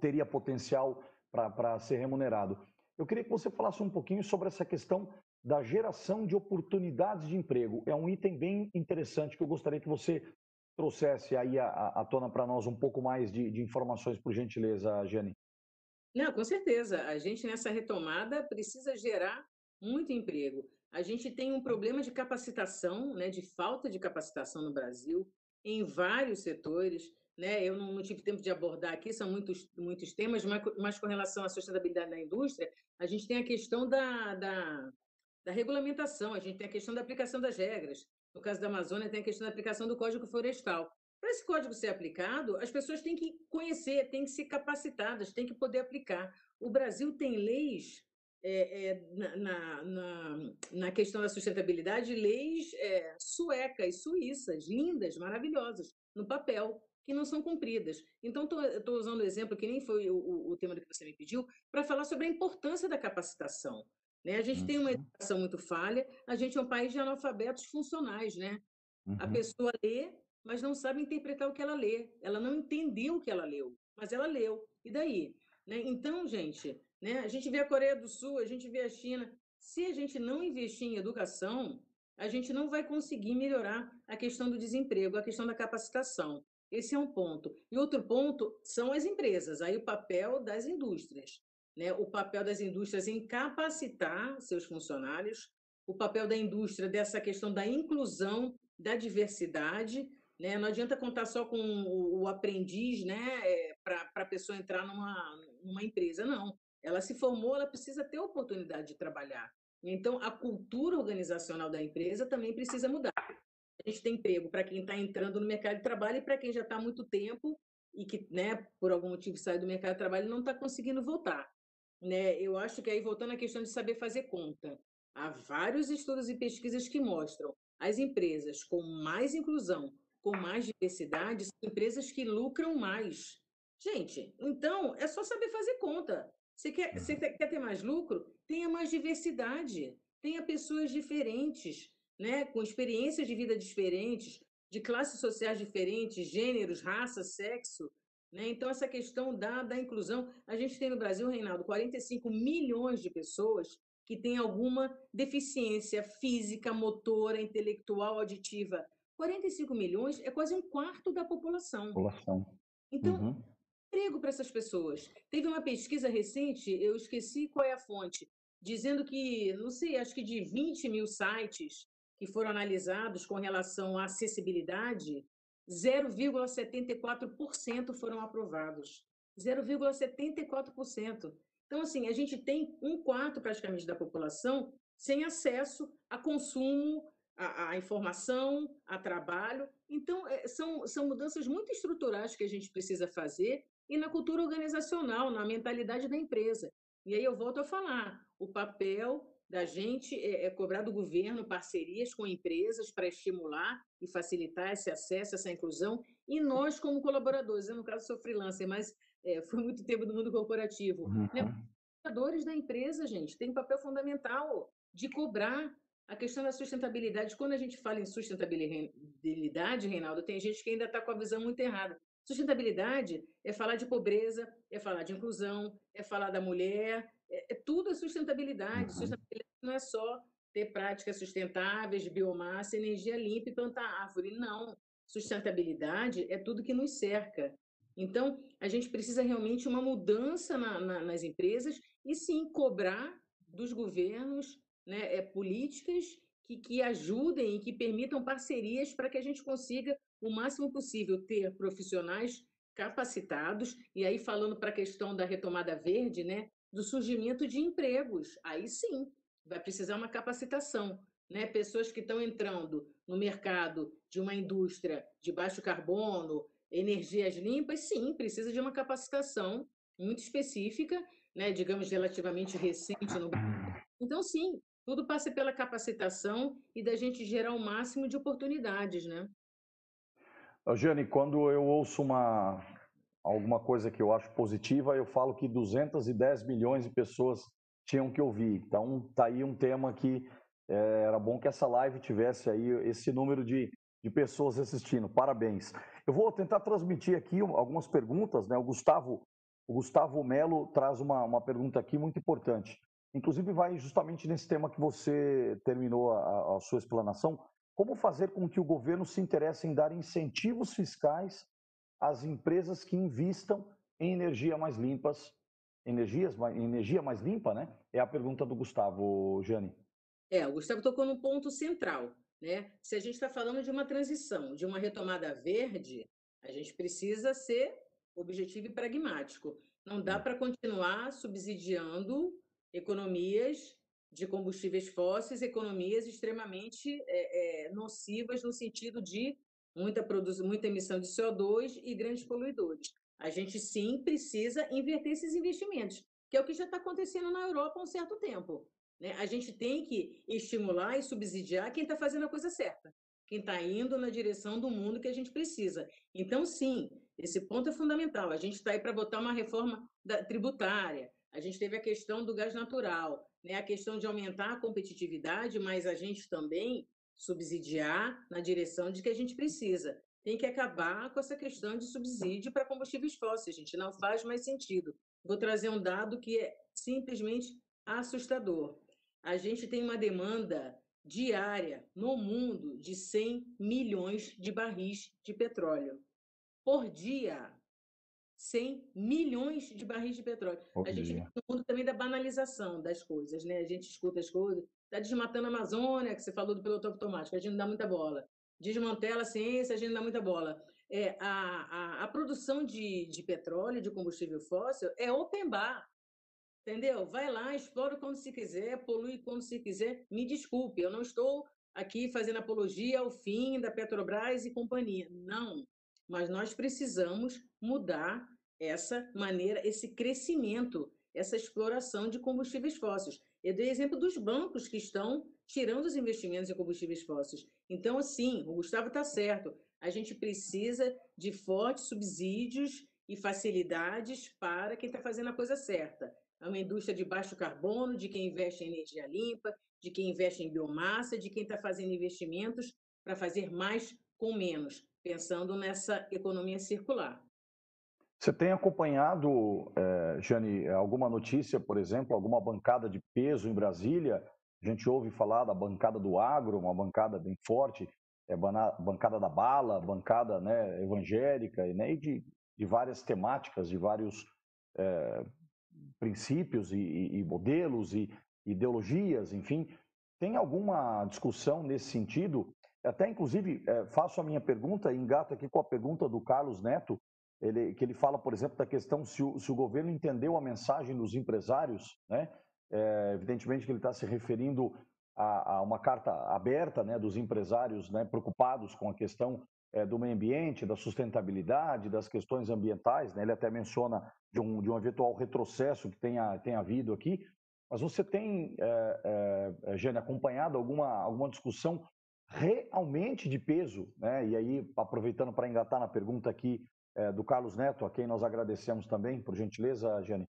teria potencial para ser remunerado. Eu queria que você falasse um pouquinho sobre essa questão da geração de oportunidades de emprego. É um item bem interessante que eu gostaria que você trouxesse aí à, tona para nós um pouco mais de, de informações, por gentileza, Jane. Não, com certeza. A gente nessa retomada precisa gerar muito emprego. A gente tem um problema de capacitação, né, de falta de capacitação no Brasil, em vários setores né? Eu não, não, tive tempo de abordar aqui, são muitos, muitos temas, mas, mas, com relação à sustentabilidade da indústria, a gente tem a questão da, da, da, regulamentação, a gente tem a questão da aplicação das regras. No caso da Amazônia, tem a questão da aplicação do Código Florestal. Para esse código ser aplicado, as pessoas têm que conhecer, têm que ser capacitadas, têm que poder aplicar. O Brasil tem leis é, é, na, na, na, questão da sustentabilidade, leis é, suecas, suíças, lindas, maravilhosas, no papel que não são cumpridas. Então, estou usando o exemplo, que nem foi o, o, tema que você me pediu, para falar sobre a importância da capacitação. Né? A gente uhum. tem uma uhum. educação muito falha, a gente é um país de analfabetos funcionais. Né? Uhum. A pessoa lê, mas não sabe interpretar o que ela lê. Ela não entendeu o que ela leu, mas ela leu. E daí? Né? Então, gente, né? a gente vê a Coreia do Sul, a gente vê a China. Se a gente não investir em educação, a gente não vai conseguir melhorar a questão do desemprego, a questão da capacitação. Esse é um ponto. E outro ponto são as empresas, aí o papel das indústrias. Né? O papel das indústrias em capacitar seus funcionários, o papel da indústria dessa questão da inclusão, da diversidade. Né? Não adianta contar só com o, aprendiz né? É, para a pessoa entrar numa, numa empresa, não. Ela se formou, ela precisa ter oportunidade de trabalhar. Então, a cultura organizacional da empresa também precisa mudar a gente tem emprego para quem está entrando no mercado de trabalho e para quem já está há muito tempo e que, né, por algum motivo sai do mercado de trabalho e não está conseguindo voltar. Né? Eu acho que aí, voltando à questão de saber fazer conta, há vários estudos e pesquisas que mostram as empresas com mais inclusão, com mais diversidade, são empresas que lucram mais. Gente, então é só saber fazer conta. Você quer, você uhum. quer ter mais lucro? Tenha mais diversidade, tenha pessoas diferentes, né, com experiências de vida diferentes, de classes sociais diferentes, gêneros, raça, sexo. Né? Então, essa questão da, da inclusão, a gente tem no Brasil, Reinaldo, 45 milhões de pessoas que têm alguma deficiência física, motora, intelectual, auditiva. 45 milhões é quase um quarto da população. População. Então, uhum. Emprego para essas pessoas. Teve uma pesquisa recente, eu esqueci qual é a fonte, dizendo que, não sei, acho que de 20 mil sites que foram analisados com relação à acessibilidade, 0,74% foram aprovados. 0,74%. Então, assim, a gente tem um quarto praticamente da população sem acesso a consumo, a, a informação, a trabalho. Então, é, são, são mudanças muito estruturais que a gente precisa fazer e na cultura organizacional, na mentalidade da empresa. E aí eu volto a falar, o papel da gente é, é cobrar do governo parcerias com empresas para estimular e facilitar esse acesso, essa inclusão, e nós como colaboradores, eu no caso sou freelancer, mas é, [laughs] foi muito tempo no mundo corporativo, uhum. né? Colaboradores da empresa, gente, tem um papel fundamental de cobrar a questão da sustentabilidade. Quando a gente fala em sustentabilidade, Reinaldo, tem gente que ainda está com a visão muito errada. Sustentabilidade é falar de pobreza, é falar de inclusão, é falar da mulher, é, é tudo é sustentabilidade. Uhum. Sustentabilidade não é só ter práticas sustentáveis biomassa, energia limpa e plantar árvore. Não. Sustentabilidade é tudo que nos cerca. Então, a gente precisa realmente uma mudança na, na, nas empresas e sim cobrar dos governos né, é, políticas que, que ajudem e que permitam parcerias para que a gente consiga, o máximo possível, ter profissionais capacitados, e aí falando para a questão da retomada verde, né, do surgimento de empregos. Aí sim, vai precisar uma capacitação. Né? Pessoas que estão entrando no mercado de uma indústria de baixo carbono, energias limpas, sim, precisa de uma capacitação muito específica, né? digamos, relativamente recente no Então, sim, tudo passa pela capacitação e da gente gerar o máximo de oportunidades, né? Jane, quando eu ouço uma, alguma coisa que eu acho positiva, eu falo que 210 milhões de pessoas tinham que ouvir. Então, tá aí um tema que é, era bom que essa live tivesse aí esse número de, de pessoas assistindo. Parabéns. Eu vou tentar transmitir aqui algumas perguntas, né? O Gustavo, o Gustavo Melo traz uma, uma pergunta aqui muito importante. Inclusive, vai justamente nesse tema que você terminou a, a sua explanação. Como fazer com que o governo se interesse em dar incentivos fiscais as empresas que investam em energia mais limpas, energias, energia mais limpa, né? É a pergunta do Gustavo, Jane. É, o Gustavo tocou no ponto central, né? Se a gente está falando de uma transição, de uma retomada verde, a gente precisa ser objetivo e pragmático. Não dá para continuar subsidiando economias de combustíveis fósseis, economias extremamente é, é, nocivas no sentido de muita, muita emissão de CO2 e grandes poluidores. A gente sim precisa inverter esses investimentos, que é o que já está acontecendo na Europa há um certo tempo. Né? A gente tem que estimular e subsidiar quem está fazendo a coisa certa, quem está indo na direção do mundo que a gente precisa. Então, sim, esse ponto é fundamental. A gente está aí para votar uma reforma da, tributária, a gente teve a questão do gás natural, né? a questão de aumentar a competitividade, mas a gente também subsidiar na direção de que a gente precisa. Tem que acabar com essa questão de subsídio para combustíveis fósseis, gente. Não faz mais sentido. Vou trazer um dado que é simplesmente assustador. A gente tem uma demanda diária no mundo de 100 milhões de barris de petróleo por dia. 100 milhões de barris de petróleo. A gente no mundo também da banalização das coisas, né? A gente escuta as coisas, está desmatando a Amazônia, que você falou do piloto automático, a gente não dá muita bola. Desmantela a ciência, a gente não dá muita bola. É, a, a, a produção de, de petróleo, de combustível fóssil, é open bar. Entendeu? Vai lá, explora quando se quiser, polui quando se quiser. Me desculpe, eu não estou aqui fazendo apologia ao fim da Petrobras e companhia. Não. Mas nós precisamos mudar essa maneira, esse crescimento, essa exploração de combustíveis fósseis. Eu dei exemplo dos bancos que estão tirando os investimentos em combustíveis fósseis. Então, assim, o Gustavo está certo. A gente precisa de fortes subsídios e facilidades para quem está fazendo a coisa certa. É uma indústria de baixo carbono, de quem investe em energia limpa, de quem investe em biomassa, de quem está fazendo investimentos para fazer mais com menos, pensando nessa economia circular. Você tem acompanhado, é, Jane, alguma notícia, por exemplo, alguma bancada de peso em Brasília? Até, inclusive, é, faço a minha pergunta e engato aqui com a pergunta do Carlos Neto, ele, que ele fala, por exemplo, da questão se o, se o governo entendeu a mensagem dos empresários, né? É, evidentemente que ele está se referindo a, a, uma carta aberta né, dos empresários né, preocupados com a questão é, do meio ambiente, da sustentabilidade, das questões ambientais. Né? Ele até menciona de um, de um eventual retrocesso que tenha, tenha havido aqui. Mas você tem, é, é, Jane, acompanhado alguma, alguma discussão realmente de peso? Né? E aí, aproveitando para engatar na pergunta aqui é, do Carlos Neto, a quem nós agradecemos também, por gentileza, Jane.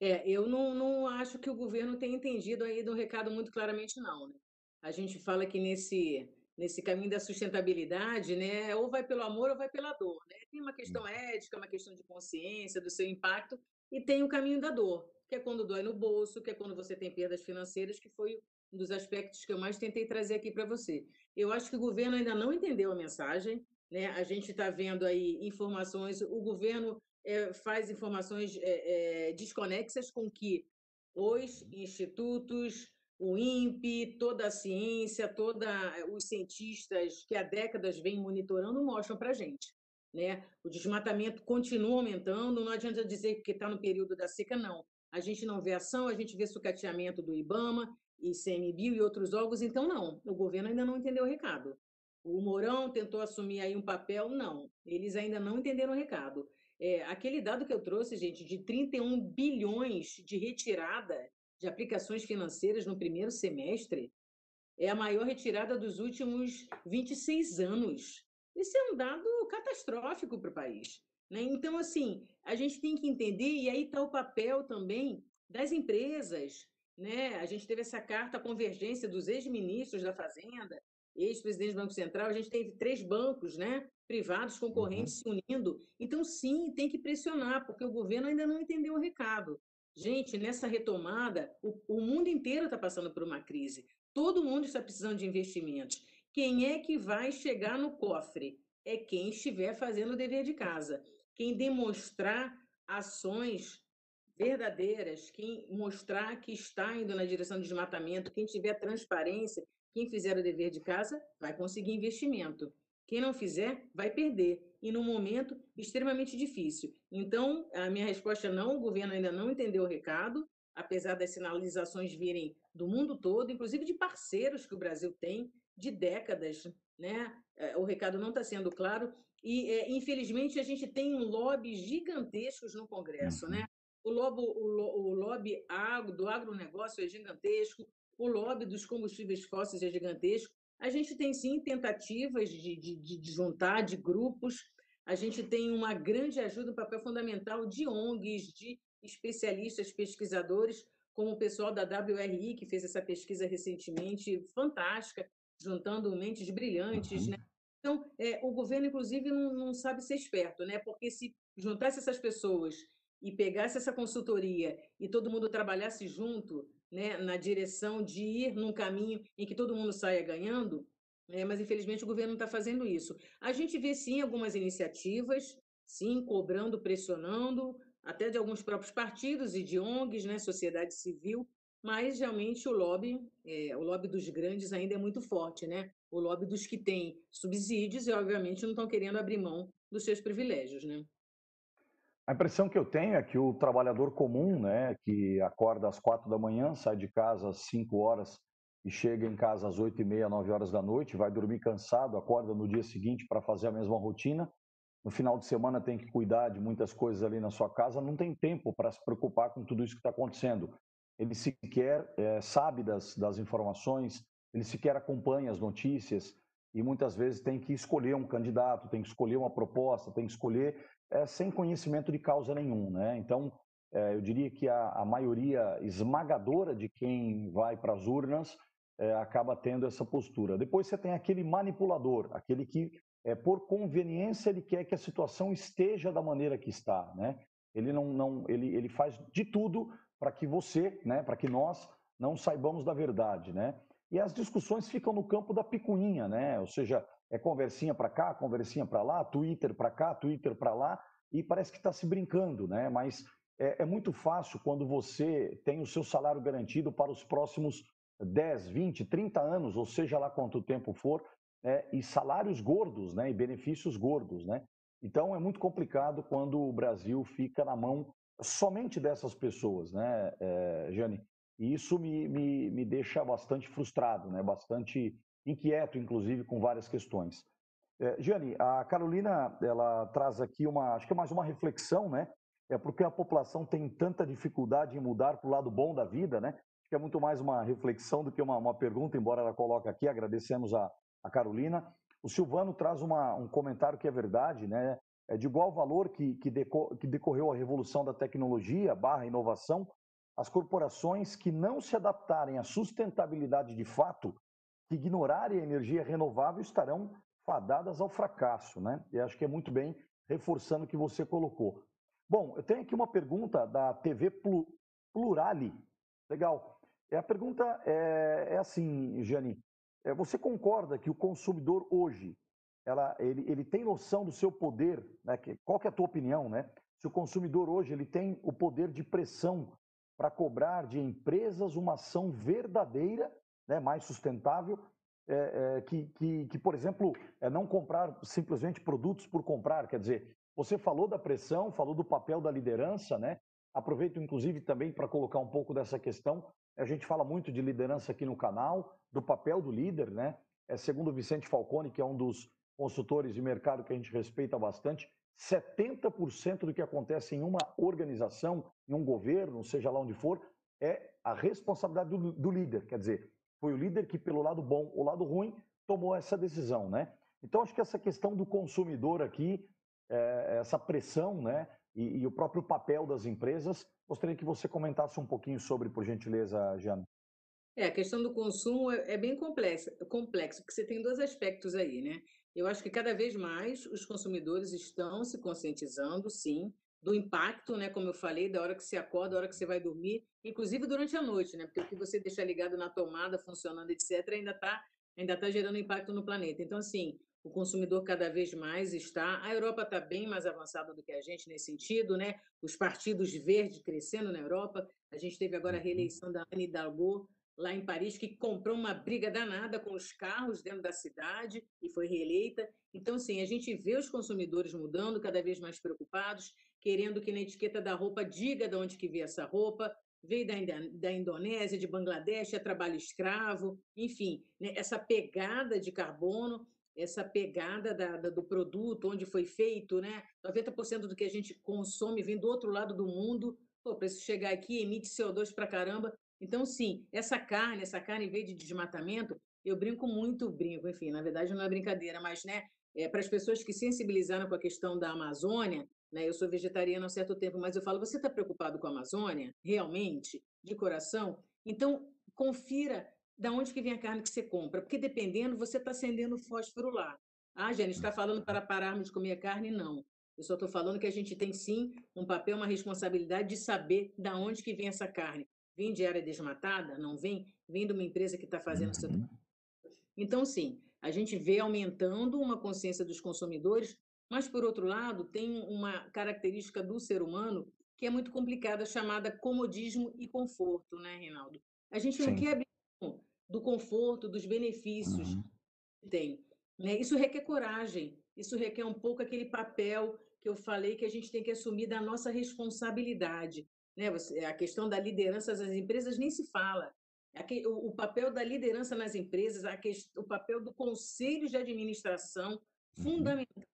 É, eu não, não acho que o governo tenha entendido aí do recado muito claramente, não. Né? A gente fala que nesse, nesse caminho da sustentabilidade, né, ou vai pelo amor ou vai pela dor. Né? Tem uma questão ética, uma questão de consciência, do seu impacto, e tem o caminho da dor, que é quando dói no bolso, que é quando você tem perdas financeiras, que foi um dos aspectos que eu mais tentei trazer aqui para você. Eu acho que o governo ainda não entendeu a mensagem, né? A gente está vendo aí informações, o governo é, faz informações é, é, desconexas com que os institutos, o INPE, toda a ciência, toda os cientistas que há décadas vêm monitorando mostram para a gente. Né? O desmatamento continua aumentando, não adianta dizer que está no período da seca, não. A gente não vê ação, a gente vê sucateamento do IBAMA, ICMBio e outros órgãos, então não, o governo ainda não entendeu o recado. O Mourão tentou assumir aí um papel, não, eles ainda não entenderam o recado. É, aquele dado que eu trouxe, gente, de 31 bilhões de retirada de aplicações financeiras no primeiro semestre, é a maior retirada dos últimos 26 anos. Isso é um dado catastrófico para o país. Né? Então, assim, a gente tem que entender, e aí está o papel também das empresas. Né? A gente teve essa carta convergência dos ex-ministros da Fazenda, ex-presidente do Banco Central, a gente teve três bancos né, privados concorrentes uhum. se unindo. Então, sim, tem que pressionar, porque o governo ainda não entendeu o recado. Gente, nessa retomada, o, o mundo inteiro está passando por uma crise. Todo mundo está precisando de investimentos. Quem é que vai chegar no cofre? É quem estiver fazendo o dever de casa. Quem demonstrar ações verdadeiras, quem mostrar que está indo na direção do desmatamento, quem tiver transparência, quem fizer o dever de casa vai conseguir investimento. Quem não fizer, vai perder. E num momento extremamente difícil. Então, a minha resposta é não, o governo ainda não entendeu o recado, apesar das sinalizações virem do mundo todo, inclusive de parceiros que o Brasil tem de décadas, né? É, o recado não está sendo claro. E, é, infelizmente, a gente tem um lobby gigantescos no Congresso, né? O lobby, o, o lobby agro, do agronegócio é gigantesco, o lobby dos combustíveis fósseis é gigantesco. A gente tem sim tentativas de, de, de juntar de grupos, a gente tem uma grande ajuda, um papel fundamental de ONGs, de especialistas, pesquisadores, como o pessoal da WRI, que fez essa pesquisa recentemente, fantástica, juntando mentes brilhantes. Uhum. Né? Então, é, o governo, inclusive, não, não sabe ser esperto, né? porque se juntasse essas pessoas e pegasse essa consultoria e todo mundo trabalhasse junto, né, na direção de ir num caminho em que todo mundo saia ganhando, é, mas infelizmente o governo não está fazendo isso. A gente vê sim algumas iniciativas, sim, cobrando, pressionando, até de alguns próprios partidos e de ONGs, né, sociedade civil, mas realmente o lobby, é, o lobby dos grandes ainda é muito forte, né? O lobby dos que têm subsídios e, obviamente, não estão querendo abrir mão dos seus privilégios, né? A impressão que eu tenho é que o trabalhador comum, né, que acorda às quatro da manhã, sai de casa às cinco horas e chega em casa às oito e meia, nove horas da noite, vai dormir cansado, acorda no dia seguinte para fazer a mesma rotina, no final de semana tem que cuidar de muitas coisas ali na sua casa, não tem tempo para se preocupar com tudo isso que está acontecendo. Ele sequer é, sabe das, das informações, ele sequer acompanha as notícias e muitas vezes tem que escolher um candidato, tem que escolher uma proposta, tem que escolher é, sem conhecimento de causa nenhum. Né? Então, é, eu diria que a, a, maioria esmagadora de quem vai para as urnas é, acaba tendo essa postura. Depois você tem aquele manipulador, aquele que, é, por conveniência, ele quer que a situação esteja da maneira que está. Né? Ele, não, não, ele, ele faz de tudo para que você, né, para que nós não saibamos da verdade. Né? e as discussões ficam no campo da picuinha, né? Ou seja, é conversinha para cá, conversinha para lá, Twitter para cá, Twitter para lá, e parece que está se brincando, né? Mas é, é, muito fácil quando você tem o seu salário garantido para os próximos 10, 20, 30 anos, ou seja lá quanto tempo for, é, e salários gordos, né? E benefícios gordos, né? Então é muito complicado quando o Brasil fica na mão somente dessas pessoas, né, é, Jane? E isso me, me, me deixa bastante frustrado, né? bastante inquieto, inclusive, com várias questões. É, a Carolina ela traz aqui uma, acho que é mais uma reflexão, né? É porque a população tem tanta dificuldade em mudar para o lado bom da vida, né? Que é muito mais uma reflexão do que uma, uma pergunta, embora ela coloque aqui. Agradecemos a, a Carolina. O Silvano traz uma, um comentário que é verdade, né? É de igual valor que, que, deco, que decorreu a revolução da tecnologia barra inovação, as corporações que não se adaptarem à sustentabilidade de fato, que ignorarem a energia renovável, estarão fadadas ao fracasso, né? E acho que é muito bem reforçando o que você colocou. Bom, eu tenho aqui uma pergunta da TV Plurali. Legal. É, a pergunta é, é assim, Jane. É, você concorda que o consumidor hoje ela, ele, ele tem noção do seu poder? Né? Qual que é a tua opinião, né? Se o consumidor hoje ele tem o poder de pressão para cobrar de empresas uma ação verdadeira, né, mais sustentável, é, é, que, que, que, por exemplo, é não comprar simplesmente produtos por comprar. Quer dizer, você falou da pressão, falou do papel da liderança, né? Aproveito, inclusive, também para colocar um pouco dessa questão. A gente fala muito de liderança aqui no canal, do papel do líder, né? É, segundo o Vicente Falcone, que é um dos consultores de mercado que a gente respeita bastante, 70% do que acontece em uma organização, em um governo, seja lá onde for, é a responsabilidade do, do líder. Quer dizer, foi o líder que, pelo lado bom ou lado ruim, tomou essa decisão, né? Então, acho que essa questão do consumidor aqui, é, essa pressão, né? E, e, o próprio papel das empresas, gostaria que você comentasse um pouquinho sobre, por gentileza, Jana. É, a questão do consumo é, é bem complexa, complexo, porque você tem dois aspectos aí, né? Eu acho que cada vez mais os consumidores estão se conscientizando, sim, do impacto, né, como eu falei, da hora que você acorda, da hora que você vai dormir, inclusive durante a noite, né, porque o que você deixa ligado na tomada, funcionando, etc., ainda está ainda tá gerando impacto no planeta. Então, assim, o consumidor cada vez mais está. A Europa está bem mais avançada do que a gente nesse sentido, né? Os partidos verdes crescendo na Europa. A gente teve agora a uhum. reeleição da Anne Hidalgo lá em Paris, que comprou uma briga danada com os carros dentro da cidade e foi reeleita. Então, sim, a gente vê os consumidores mudando, cada vez mais preocupados querendo que na etiqueta da roupa diga de onde que veio essa roupa, veio da, da Indonésia, de Bangladesh, é trabalho escravo, enfim, né, essa pegada de carbono, essa pegada da, da, do produto, onde foi feito, né? 90% do que a gente consome vem do outro lado do mundo. Para isso chegar aqui, emite CO2 para caramba. Então, sim, essa carne, essa carne veio de desmatamento, eu brinco muito, brinco, enfim, na verdade não é brincadeira, mas né, é, para as pessoas que sensibilizaram com a questão da Amazônia, né? Eu sou vegetariana há certo tempo, mas eu falo: você está preocupado com a Amazônia? Realmente? De coração? Então, confira da onde que vem a carne que você compra, porque dependendo, você está acendendo fósforo lá. Ah, Jane, está falando para pararmos de comer carne? Não. Eu só estou falando que a gente tem sim um papel, uma responsabilidade de saber da onde que vem essa carne. Vem de área desmatada? Não vem? Vem de uma empresa que está fazendo uhum. seu Então, sim, a gente vê aumentando uma consciência dos consumidores mas, por outro lado, tem uma característica do ser humano que é muito complicada, chamada comodismo e conforto, né, Reinaldo? A gente não Sim. quer abrir do conforto, dos benefícios uhum. que tem. Né? Isso requer coragem, isso requer um pouco aquele papel que eu falei que a gente tem que assumir da nossa responsabilidade. Né? A questão da liderança das empresas nem se fala. O papel da liderança nas empresas, o papel do conselho de administração, uhum. fundamental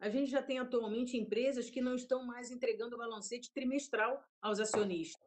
a gente já tem atualmente empresas que não estão mais entregando o balancete trimestral aos acionistas.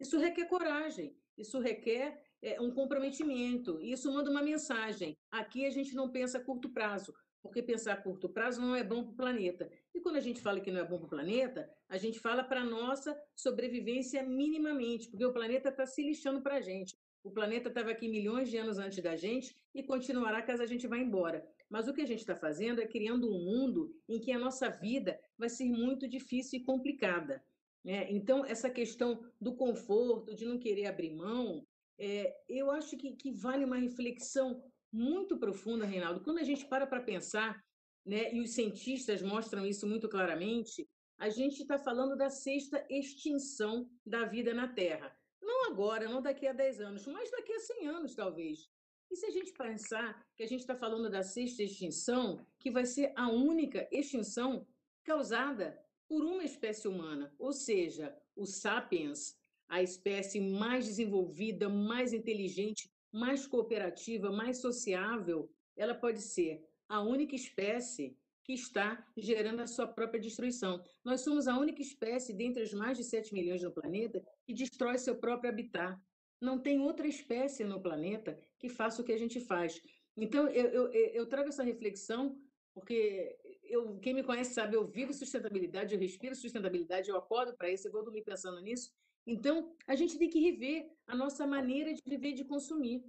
Isso requer coragem, isso requer é, um comprometimento, isso manda uma mensagem. Aqui a gente não pensa a curto prazo, porque pensar a curto prazo não é bom para o planeta. E quando a gente fala que não é bom para o planeta, a gente fala para a nossa sobrevivência minimamente, porque o planeta está se lixando para a gente. O planeta estava aqui milhões de anos antes da gente e continuará caso a gente vá embora. Mas o que a gente está fazendo é criando um mundo em que a nossa vida vai ser muito difícil e complicada. Né? Então, essa questão do conforto, de não querer abrir mão, é, eu acho que, que vale uma reflexão muito profunda, Reinaldo. Quando a gente para para pensar, né, e os cientistas mostram isso muito claramente, a gente está falando da sexta extinção da vida na Terra. Não agora, não daqui a 10 anos, mas daqui a 100 anos, talvez. E se a gente pensar que a gente está falando da sexta extinção, que vai ser a única extinção causada por uma espécie humana, ou seja, o sapiens, a espécie mais desenvolvida, mais inteligente, mais cooperativa, mais sociável, ela pode ser a única espécie que está gerando a sua própria destruição. Nós somos a única espécie dentre as mais de 7 milhões no planeta que destrói seu próprio habitat. Não tem outra espécie no planeta que faça o que a gente faz. Então, eu, eu, eu trago essa reflexão porque eu, quem me conhece sabe, eu vivo sustentabilidade, eu respiro sustentabilidade, eu acordo para isso, eu vou dormir pensando nisso. Então, a gente tem que rever a nossa maneira de viver e de consumir.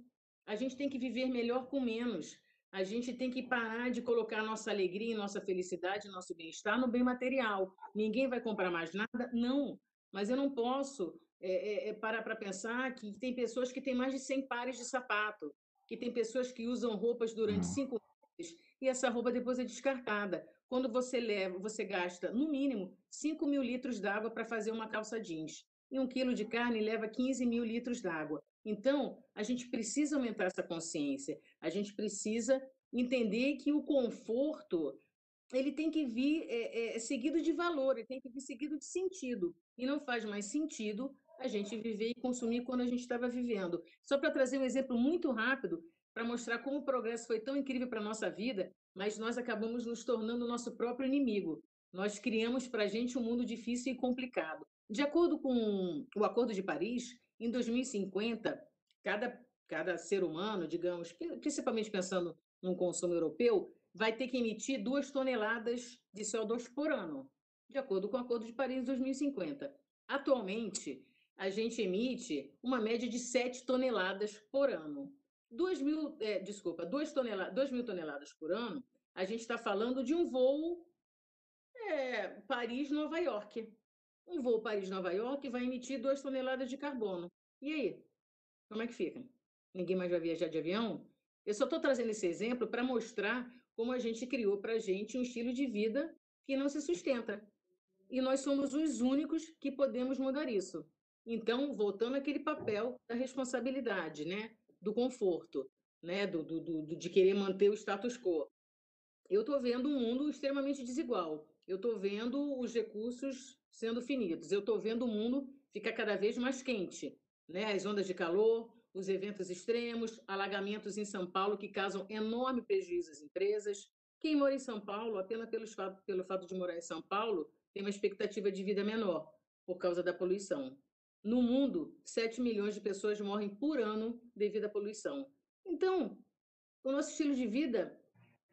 A gente tem que viver melhor com menos. A gente tem que parar de colocar nossa alegria, nossa felicidade, nosso bem-estar no bem material. Ninguém vai comprar mais nada? Não. Mas eu não posso é, é, parar para pensar que tem pessoas que têm mais de 100 pares de sapato, que tem pessoas que usam roupas durante uhum. cinco meses e essa roupa depois é descartada. Quando você leva, você gasta, no mínimo, 5 mil litros d'água para fazer uma calça jeans. E um quilo de carne leva 15 mil litros d'água. Então, a gente precisa aumentar essa consciência. A gente precisa entender que o conforto ele tem que vir é, é, seguido de valor, ele tem que vir seguido de sentido. E não faz mais sentido a gente viver e consumir quando a gente estava vivendo. Só para trazer um exemplo muito rápido, para mostrar como o progresso foi tão incrível para a nossa vida, mas nós acabamos nos tornando o nosso próprio inimigo. Nós criamos para a gente um mundo difícil e complicado. De acordo com o Acordo de Paris, em 2050, cada, cada ser humano, digamos, principalmente pensando no consumo europeu, vai ter que emitir duas toneladas de CO2 por ano, de acordo com o Acordo de Paris em 2050. Atualmente, a gente emite uma média de 7 toneladas por ano. 2 mil, é, desculpa, 2, toneladas, 2 mil toneladas por ano, a gente está falando de um voo é, Paris-Nova York. Um voo Paris-Nova York vai emitir 2 toneladas de carbono. E aí? Como é que fica? Ninguém mais vai viajar de avião? Eu só estou trazendo esse exemplo para mostrar como a gente criou para a gente um estilo de vida que não se sustenta. E nós somos os únicos que podemos mudar isso. Então, voltando àquele papel da responsabilidade, né? do conforto, né? do, do, do de querer manter o status quo. Eu estou vendo um mundo extremamente desigual. Eu estou vendo os recursos sendo finitos. Eu estou vendo o mundo ficar cada vez mais quente né? as ondas de calor, os eventos extremos, alagamentos em São Paulo que causam enorme prejuízo às empresas. Quem mora em São Paulo, apenas pelo fato, pelo fato de morar em São Paulo, tem uma expectativa de vida menor por causa da poluição. No mundo, 7 milhões de pessoas morrem por ano devido à poluição. Então, o nosso estilo de vida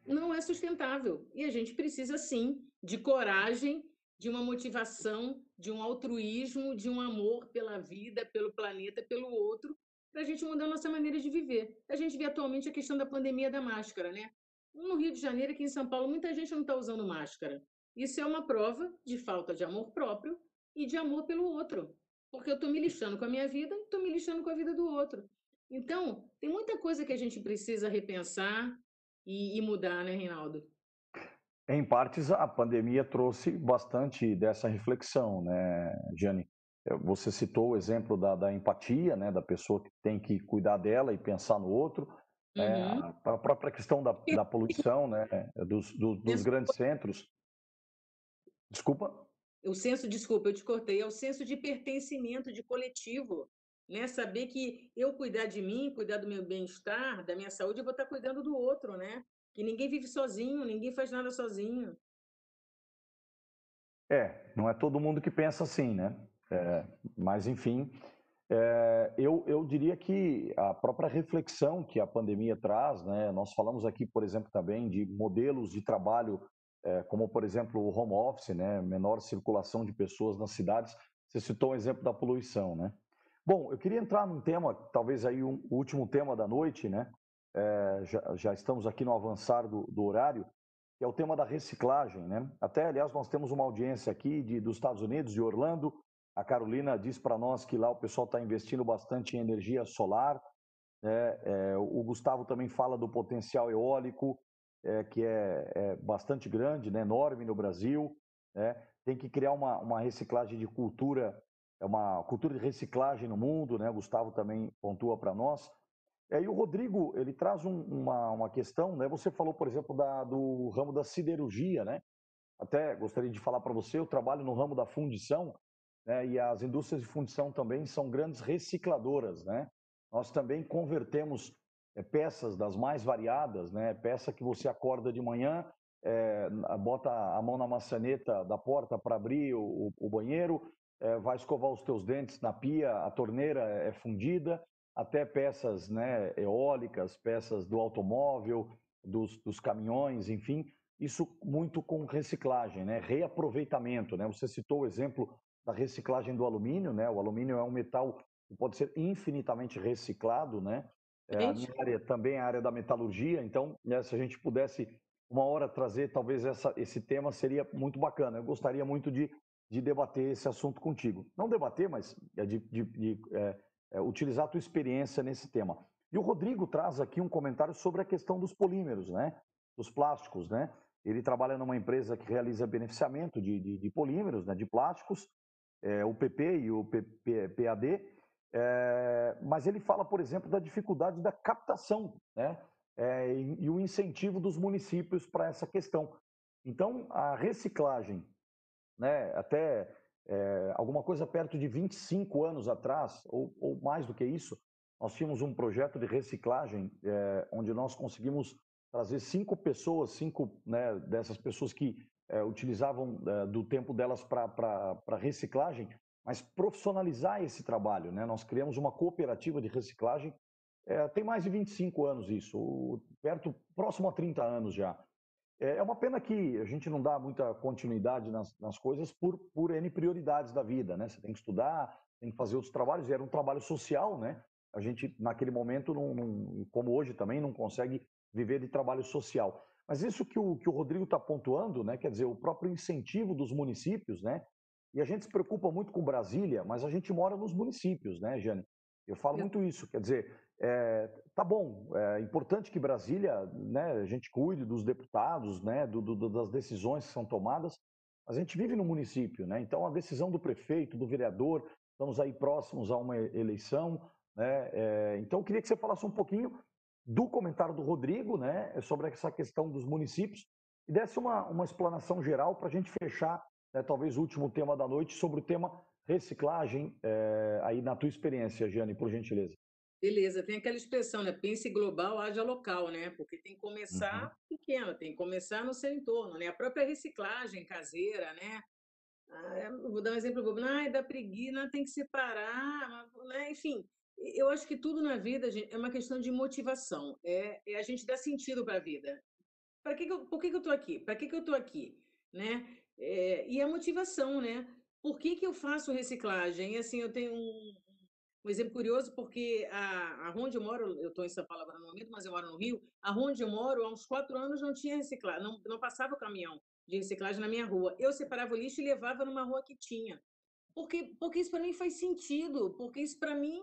não é sustentável e a gente precisa sim de coragem de uma motivação, de um altruísmo, de um amor pela vida, pelo planeta, pelo outro, para a gente mudar a nossa maneira de viver. A gente vê atualmente a questão da pandemia da máscara, né? No Rio de Janeiro, aqui em São Paulo, muita gente não está usando máscara. Isso é uma prova de falta de amor próprio e de amor pelo outro. Porque eu estou me lixando com a minha vida e estou me lixando com a vida do outro. Então, tem muita coisa que a gente precisa repensar e, e mudar, né, Reinaldo? Em partes, a pandemia trouxe bastante dessa reflexão, né, Jane? Você citou o exemplo da, da empatia, né, da pessoa que tem que cuidar dela e pensar no outro. É, uhum. É, a própria questão da, da poluição, né, dos, do, dos grandes centros. Desculpa? O senso, desculpa, eu te cortei, é o senso de pertencimento, de coletivo. Né? Saber que eu cuidar de mim, cuidar do meu bem-estar, da minha saúde, eu vou estar cuidando do outro, né? Que ninguém vive sozinho, ninguém faz nada sozinho. É, não é todo mundo que pensa assim, né? É, mas, enfim, é, eu, eu diria que a própria reflexão que a pandemia traz, né? Nós falamos aqui, por exemplo, também de modelos de trabalho, é, como, por exemplo, o home office, né? Menor circulação de pessoas nas cidades. Você citou um exemplo da poluição, né? Bom, eu queria entrar num tema, talvez aí um, o último tema da noite, né? É, já, já, estamos aqui no avançar do, do, horário, que é o tema da reciclagem. Né? Até, aliás, nós temos uma audiência aqui de, dos Estados Unidos, de Orlando, A Carolina diz para nós que lá o pessoal está investindo bastante em energia solar. Né? É, o Gustavo também fala do potencial eólico, é, que é, é, bastante grande, né? enorme no Brasil. Né? Tem que criar uma, uma reciclagem de cultura, é uma cultura de reciclagem no mundo. Né? O Gustavo também pontua para nós. É, e o Rodrigo, ele traz um, uma, uma questão, né? Você falou, por exemplo, da, do ramo da siderurgia, né? Até gostaria de falar para você, eu trabalho no ramo da fundição, né? E as indústrias de fundição também são grandes recicladoras, né? Nós também convertemos é, peças das mais variadas, né? Peça que você acorda de manhã, é, bota a mão na maçaneta da porta para abrir o, o banheiro, é, vai escovar os teus dentes na pia, a torneira é fundida, até peças né, eólicas, peças do automóvel, dos, dos, caminhões, enfim, isso muito com reciclagem, né, reaproveitamento. Né? Você citou o exemplo da reciclagem do alumínio, né? o alumínio é um metal que pode ser infinitamente reciclado, né? É, a minha área também é a área da metalurgia, então né, se a gente pudesse uma hora trazer talvez essa, esse tema seria muito bacana. Eu gostaria muito de, de debater esse assunto contigo. Não debater, mas é de, de, de é, é, utilizar a tua experiência nesse tema. E o Rodrigo traz aqui um comentário sobre a questão dos polímeros, né? Dos plásticos, né? Ele trabalha numa empresa que realiza beneficiamento de, de, de polímeros, né? De plásticos, é, o PP e o PAD, é, mas ele fala, por exemplo, da dificuldade da captação, né? É, e, e o incentivo dos municípios para essa questão. Então, a reciclagem, né? Até é, alguma coisa perto de 25 anos atrás, ou, ou, mais do que isso, nós tínhamos um projeto de reciclagem é, onde nós conseguimos trazer cinco pessoas, cinco né, dessas pessoas que é, utilizavam do tempo delas para reciclagem, mas profissionalizar esse trabalho. Né? Nós criamos uma cooperativa de reciclagem, tem mais de 25 anos isso, perto, próximo a 30 anos já. É, é uma pena que a gente não dá muita continuidade nas, nas coisas por, por N prioridades da vida, né? Você tem que estudar, tem que fazer outros trabalhos, e era um trabalho social, né? A gente, naquele momento, não, não, como hoje também, não consegue viver de trabalho social. Mas isso que o, que o Rodrigo está pontuando, né? Quer dizer, o próprio incentivo dos municípios, né? E a gente se preocupa muito com Brasília, mas a gente mora nos municípios, né, Jane? Eu falo muito isso, quer dizer, é, tá bom, é importante que Brasília, né, a gente cuide dos deputados, né, do, do, das decisões que são tomadas, mas a gente vive no município, né, então a decisão do prefeito, do vereador, estamos aí próximos a uma eleição, né, é, então eu queria que você falasse um pouquinho do comentário do Rodrigo, né, sobre essa questão dos municípios e desse uma, uma explanação geral para a gente fechar, né, talvez o último tema da noite, sobre o tema reciclagem, é, aí na tua experiência, Jane, por gentileza. Beleza, tem aquela expressão, né? Pense global, haja local, né? Porque tem que começar uhum. pequeno, tem que começar no seu entorno, né? A própria reciclagem caseira, né? Ah, vou dar um exemplo bobo. Ah, da preguiça, tem que separar, né? Enfim, eu acho que tudo na vida gente, é uma questão de motivação. É, é a gente dar sentido para a vida. Para que, que eu, por que, que eu estou aqui? Para que, que eu estou aqui? Né? É, e a motivação, né? Por que, que eu faço reciclagem? E assim, eu tenho um, um exemplo curioso, porque a, a onde eu moro, eu estou em São Paulo agora no momento, mas eu moro no Rio, a onde eu moro, há uns quatro anos não tinha reciclagem, não, não passava o caminhão de reciclagem na minha rua. Eu separava o lixo e levava numa rua que tinha. Porque, porque isso para mim faz sentido, porque isso para mim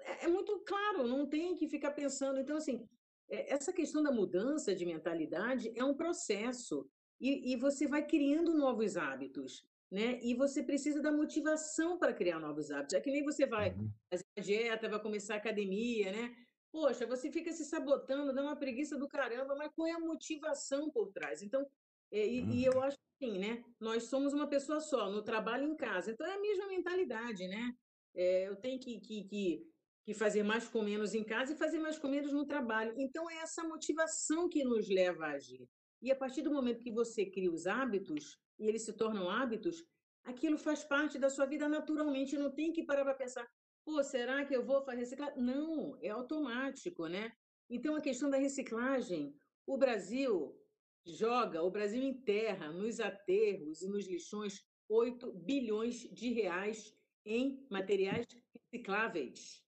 é, é, muito claro, não tem que ficar pensando. Então, assim, é, essa questão da mudança de mentalidade é um processo e, e você vai criando novos hábitos né? E você precisa da motivação para criar novos hábitos. É que nem você vai uhum. fazer uma dieta, vai começar a academia, né? Poxa, você fica se sabotando, dá uma preguiça do caramba, mas qual é a motivação por trás? Então, é, e, uhum. e, eu acho assim, né? Nós somos uma pessoa só, no trabalho e em casa. Então, é a mesma mentalidade, né? É, eu tenho que, que, que, que fazer mais com menos em casa e fazer mais com menos no trabalho. Então, é essa motivação que nos leva a agir. E a partir do momento que você cria os hábitos, e eles se tornam hábitos, aquilo faz parte da sua vida naturalmente, não tem que parar para pensar, pô, será que eu vou fazer reciclagem? Não, é automático, né? Então, a questão da reciclagem, o Brasil joga, o Brasil enterra nos aterros e nos lixões 8 bilhões de reais em materiais recicláveis.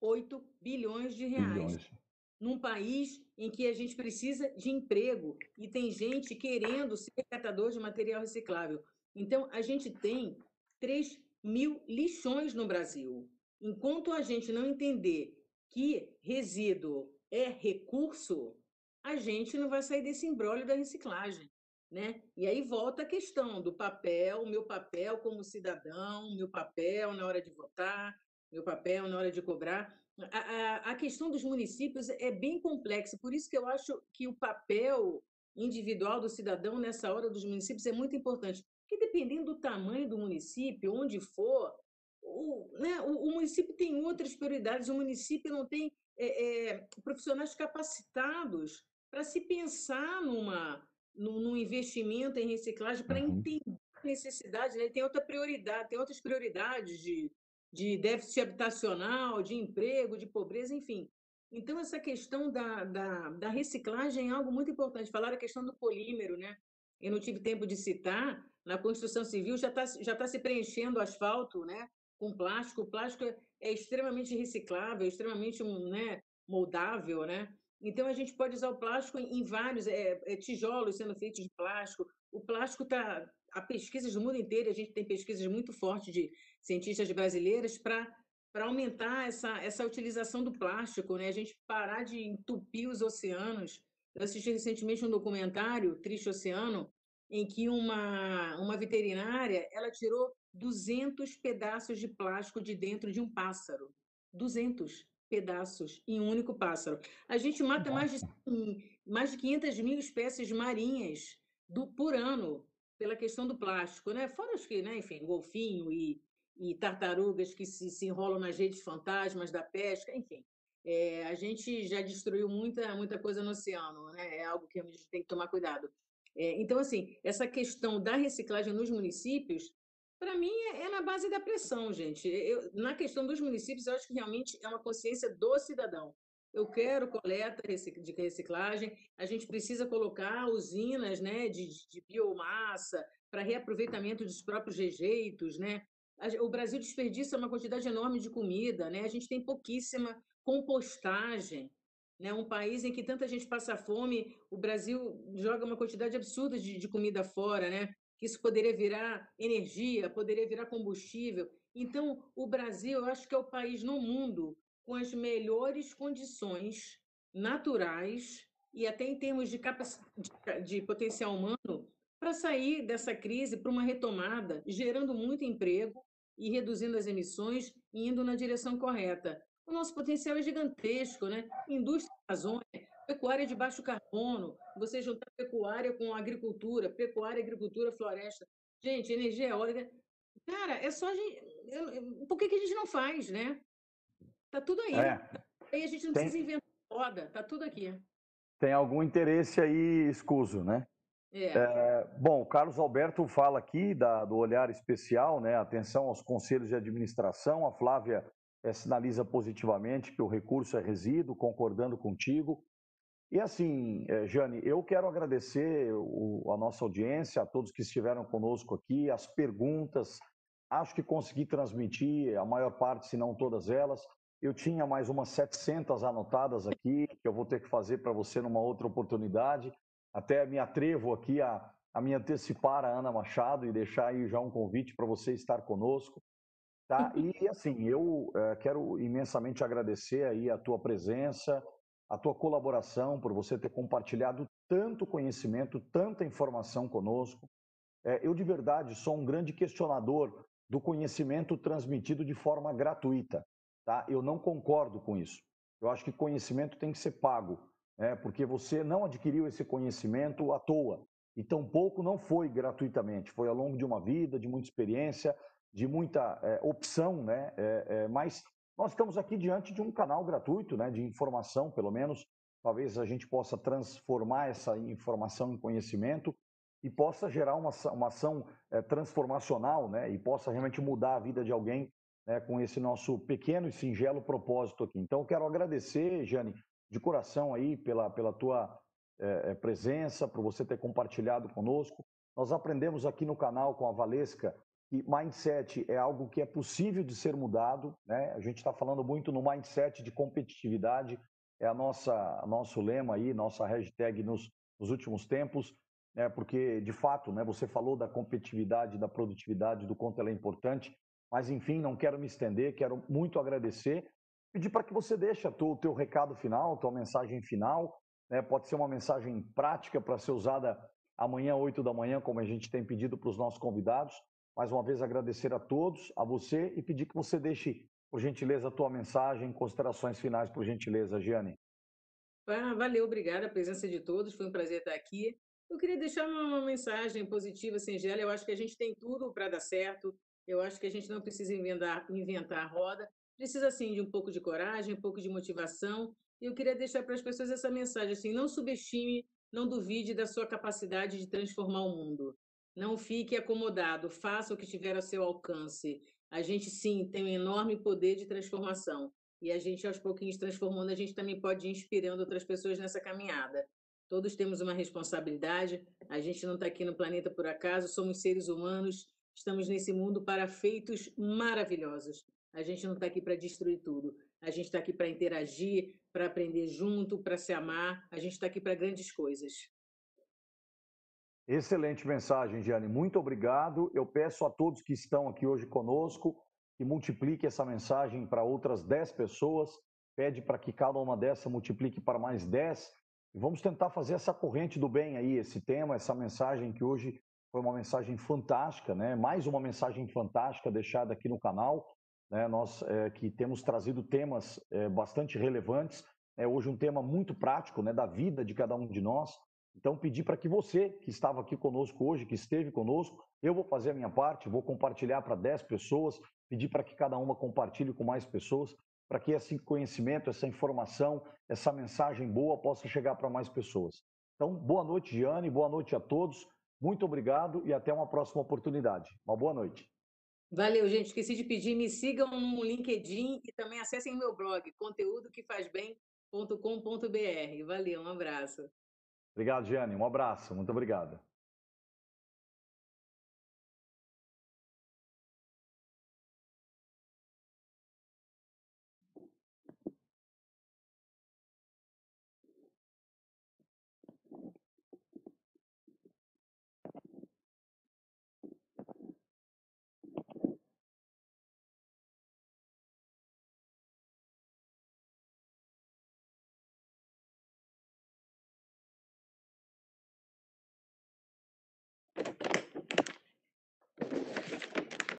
8 bilhões de reais. Bilhões num país em que a gente precisa de emprego e tem gente querendo ser catador de material reciclável. Então, a gente tem 3 mil lixões no Brasil. Enquanto a gente não entender que resíduo é recurso, a gente não vai sair desse embrólio da reciclagem. Né? E aí volta a questão do papel, meu papel como cidadão, meu papel na hora de votar, meu papel na hora de cobrar. A, a, questão dos municípios é bem complexa, por isso que eu acho que o papel individual do cidadão nessa hora dos municípios é muito importante. Porque dependendo do tamanho do município, onde for, o, né, o, o município tem outras prioridades, o município não tem é, é, profissionais capacitados para se pensar numa, num, num, investimento em reciclagem, para uhum. entender a necessidade, né? tem outra prioridade, tem outras prioridades de, de déficit habitacional, de emprego, de pobreza, enfim. Então, essa questão da, da, da reciclagem é algo muito importante. Falar a questão do polímero, né? Eu não tive tempo de citar, na construção civil já está já tá se preenchendo asfalto né, com plástico. O plástico é, é extremamente reciclável, extremamente né, moldável. Né? Então, a gente pode usar o plástico em, em vários é, é, tijolos sendo feitos de plástico. O plástico está. Há pesquisas do mundo inteiro, a gente tem pesquisas muito fortes de cientistas brasileiras para para aumentar essa, essa utilização do plástico, né? a gente parar de entupir os oceanos. Eu assisti recentemente um documentário, Triste Oceano, em que uma, uma veterinária ela tirou 200 pedaços de plástico de dentro de um pássaro. 200 pedaços em um único pássaro. A gente mata mais de, mais de 500 mil espécies marinhas do, por ano pela questão do plástico, né? Fora os que, né, enfim, golfinho e, e tartarugas que se, se enrolam nas redes fantasmas da pesca, enfim. É, a gente já destruiu muita, muita coisa no oceano, né? É algo que a gente tem que tomar cuidado. É, então, assim, essa questão da reciclagem nos municípios, para mim, é, é, na base da pressão, gente. Eu, na questão dos municípios, eu acho que realmente é uma consciência do cidadão. Eu quero coleta de reciclagem, a gente precisa colocar usinas né, de, de biomassa para reaproveitamento dos próprios rejeitos. Né? O Brasil desperdiça uma quantidade enorme de comida, né? a gente tem pouquíssima compostagem né? Um país em que tanta gente passa fome, o Brasil joga uma quantidade absurda de, de comida fora, né? Isso poderia virar energia, poderia virar combustível. Então, o Brasil, eu acho que é o país no mundo com as melhores condições naturais e até em termos de, de, de potencial humano para sair dessa crise para uma retomada, gerando muito emprego e reduzindo as emissões e indo na direção correta o nosso potencial é gigantesco, né? Indústria Amazônia, pecuária de baixo carbono, você juntar pecuária com agricultura, pecuária, agricultura, floresta. Gente, energia eólica. Cara, é só a gente. Por que a gente não faz, né? Tá tudo aí. É. Aí a gente não Tem... precisa inventar roda, tá tudo aqui. Tem algum interesse aí escuso, né? É. É, bom, o Carlos Alberto fala aqui da, do olhar especial, né? Atenção aos conselhos de administração. A Flávia é, sinaliza positivamente que o recurso é resíduo, concordando contigo. E assim, é, Jane, eu quero agradecer o, a nossa audiência, a todos que estiveram conosco aqui, as perguntas. Acho que consegui transmitir a maior parte, se não todas elas. Eu tinha mais umas 700 anotadas aqui, que eu vou ter que fazer para você numa outra oportunidade. Até me atrevo aqui a, a me antecipar a Ana Machado e deixar aí já um convite para você estar conosco. Tá? E assim, eu é, quero imensamente agradecer aí a tua presença, a tua colaboração, por você ter compartilhado tanto conhecimento, tanta informação conosco. É, eu, de verdade, sou um grande questionador do conhecimento transmitido de forma gratuita. Tá? Eu não concordo com isso. Eu acho que conhecimento tem que ser pago, né? porque você não adquiriu esse conhecimento à toa. E tampouco não foi gratuitamente, foi ao longo de uma vida, de muita experiência, de muita é, opção, né? É, é, mas nós estamos aqui diante de um canal gratuito, né? De informação, pelo menos. Talvez a gente possa transformar essa informação em conhecimento e possa gerar uma, uma ação transformacional, né? E possa realmente mudar a vida de alguém né, com esse nosso pequeno e singelo propósito aqui. Então, quero agradecer, Jane, de coração aí pela, pela tua é, presença, por você ter compartilhado conosco. Nós aprendemos aqui no canal com a Valesca que mindset é algo que é possível de ser mudado, né? A gente está falando muito no mindset de competitividade, é a nossa nosso lema aí, nossa hashtag nos, nos últimos tempos, né? Porque de fato, né? Você falou da competitividade, da produtividade, do quanto ela é importante, Mas, enfim, não quero me estender, quero muito agradecer. Pedir para que você deixe o teu recado final, tua mensagem final. Né? Pode ser uma mensagem prática para ser usada amanhã, 8 da manhã, como a gente tem pedido para os nossos convidados. Mais uma vez, agradecer a todos, a você, e pedir que você deixe, por gentileza, a tua mensagem, considerações finais, por gentileza, Giane. Ah, valeu, obrigada a presença de todos, foi um prazer estar aqui. Eu queria deixar uma mensagem positiva, singela. Eu acho que a gente tem tudo para dar certo. Eu acho que a gente não precisa inventar, inventar a roda. Precisa, sim, de um pouco de coragem, um pouco de motivação. E eu queria deixar para as pessoas essa mensagem, assim, não subestime, não duvide da sua capacidade de transformar o mundo. Não fique acomodado, faça o que estiver ao seu alcance. A gente, sim, tem um enorme poder de transformação. E a gente, aos pouquinhos, transformando, a gente também pode ir inspirando outras pessoas nessa caminhada. Todos temos uma responsabilidade, a gente não está aqui no planeta por acaso, somos seres humanos, estamos nesse mundo para feitos maravilhosos. A gente não está aqui para destruir tudo, a gente está aqui para interagir, para aprender junto, para se amar, a gente está aqui para grandes coisas. Excelente mensagem, Giane. Muito obrigado. Eu peço a todos que estão aqui hoje conosco que multiplique essa mensagem para outras 10 pessoas, pede para que cada uma dessas multiplique para mais 10. E vamos tentar fazer essa corrente do bem aí, esse tema, essa mensagem que hoje foi uma mensagem fantástica, né? mais uma mensagem fantástica deixada aqui no canal. Né? Nós é, que temos trazido temas é, bastante relevantes, é hoje um tema muito prático né? da vida de cada um de nós. Então, pedir para que você que estava aqui conosco hoje, que esteve conosco, eu vou fazer a minha parte, vou compartilhar para 10 pessoas, pedir para que cada uma compartilhe com mais pessoas, para que esse conhecimento, essa informação, essa mensagem boa possa chegar para mais pessoas. Então, boa noite, Giane, boa noite a todos, muito obrigado e até uma próxima oportunidade. Uma boa noite. Valeu, gente. Esqueci de pedir, me sigam no LinkedIn e também acessem o meu blog, conteúdoquefazbem.com.br. Valeu, um abraço. Obrigado, Giane. Um abraço. Muito obrigado.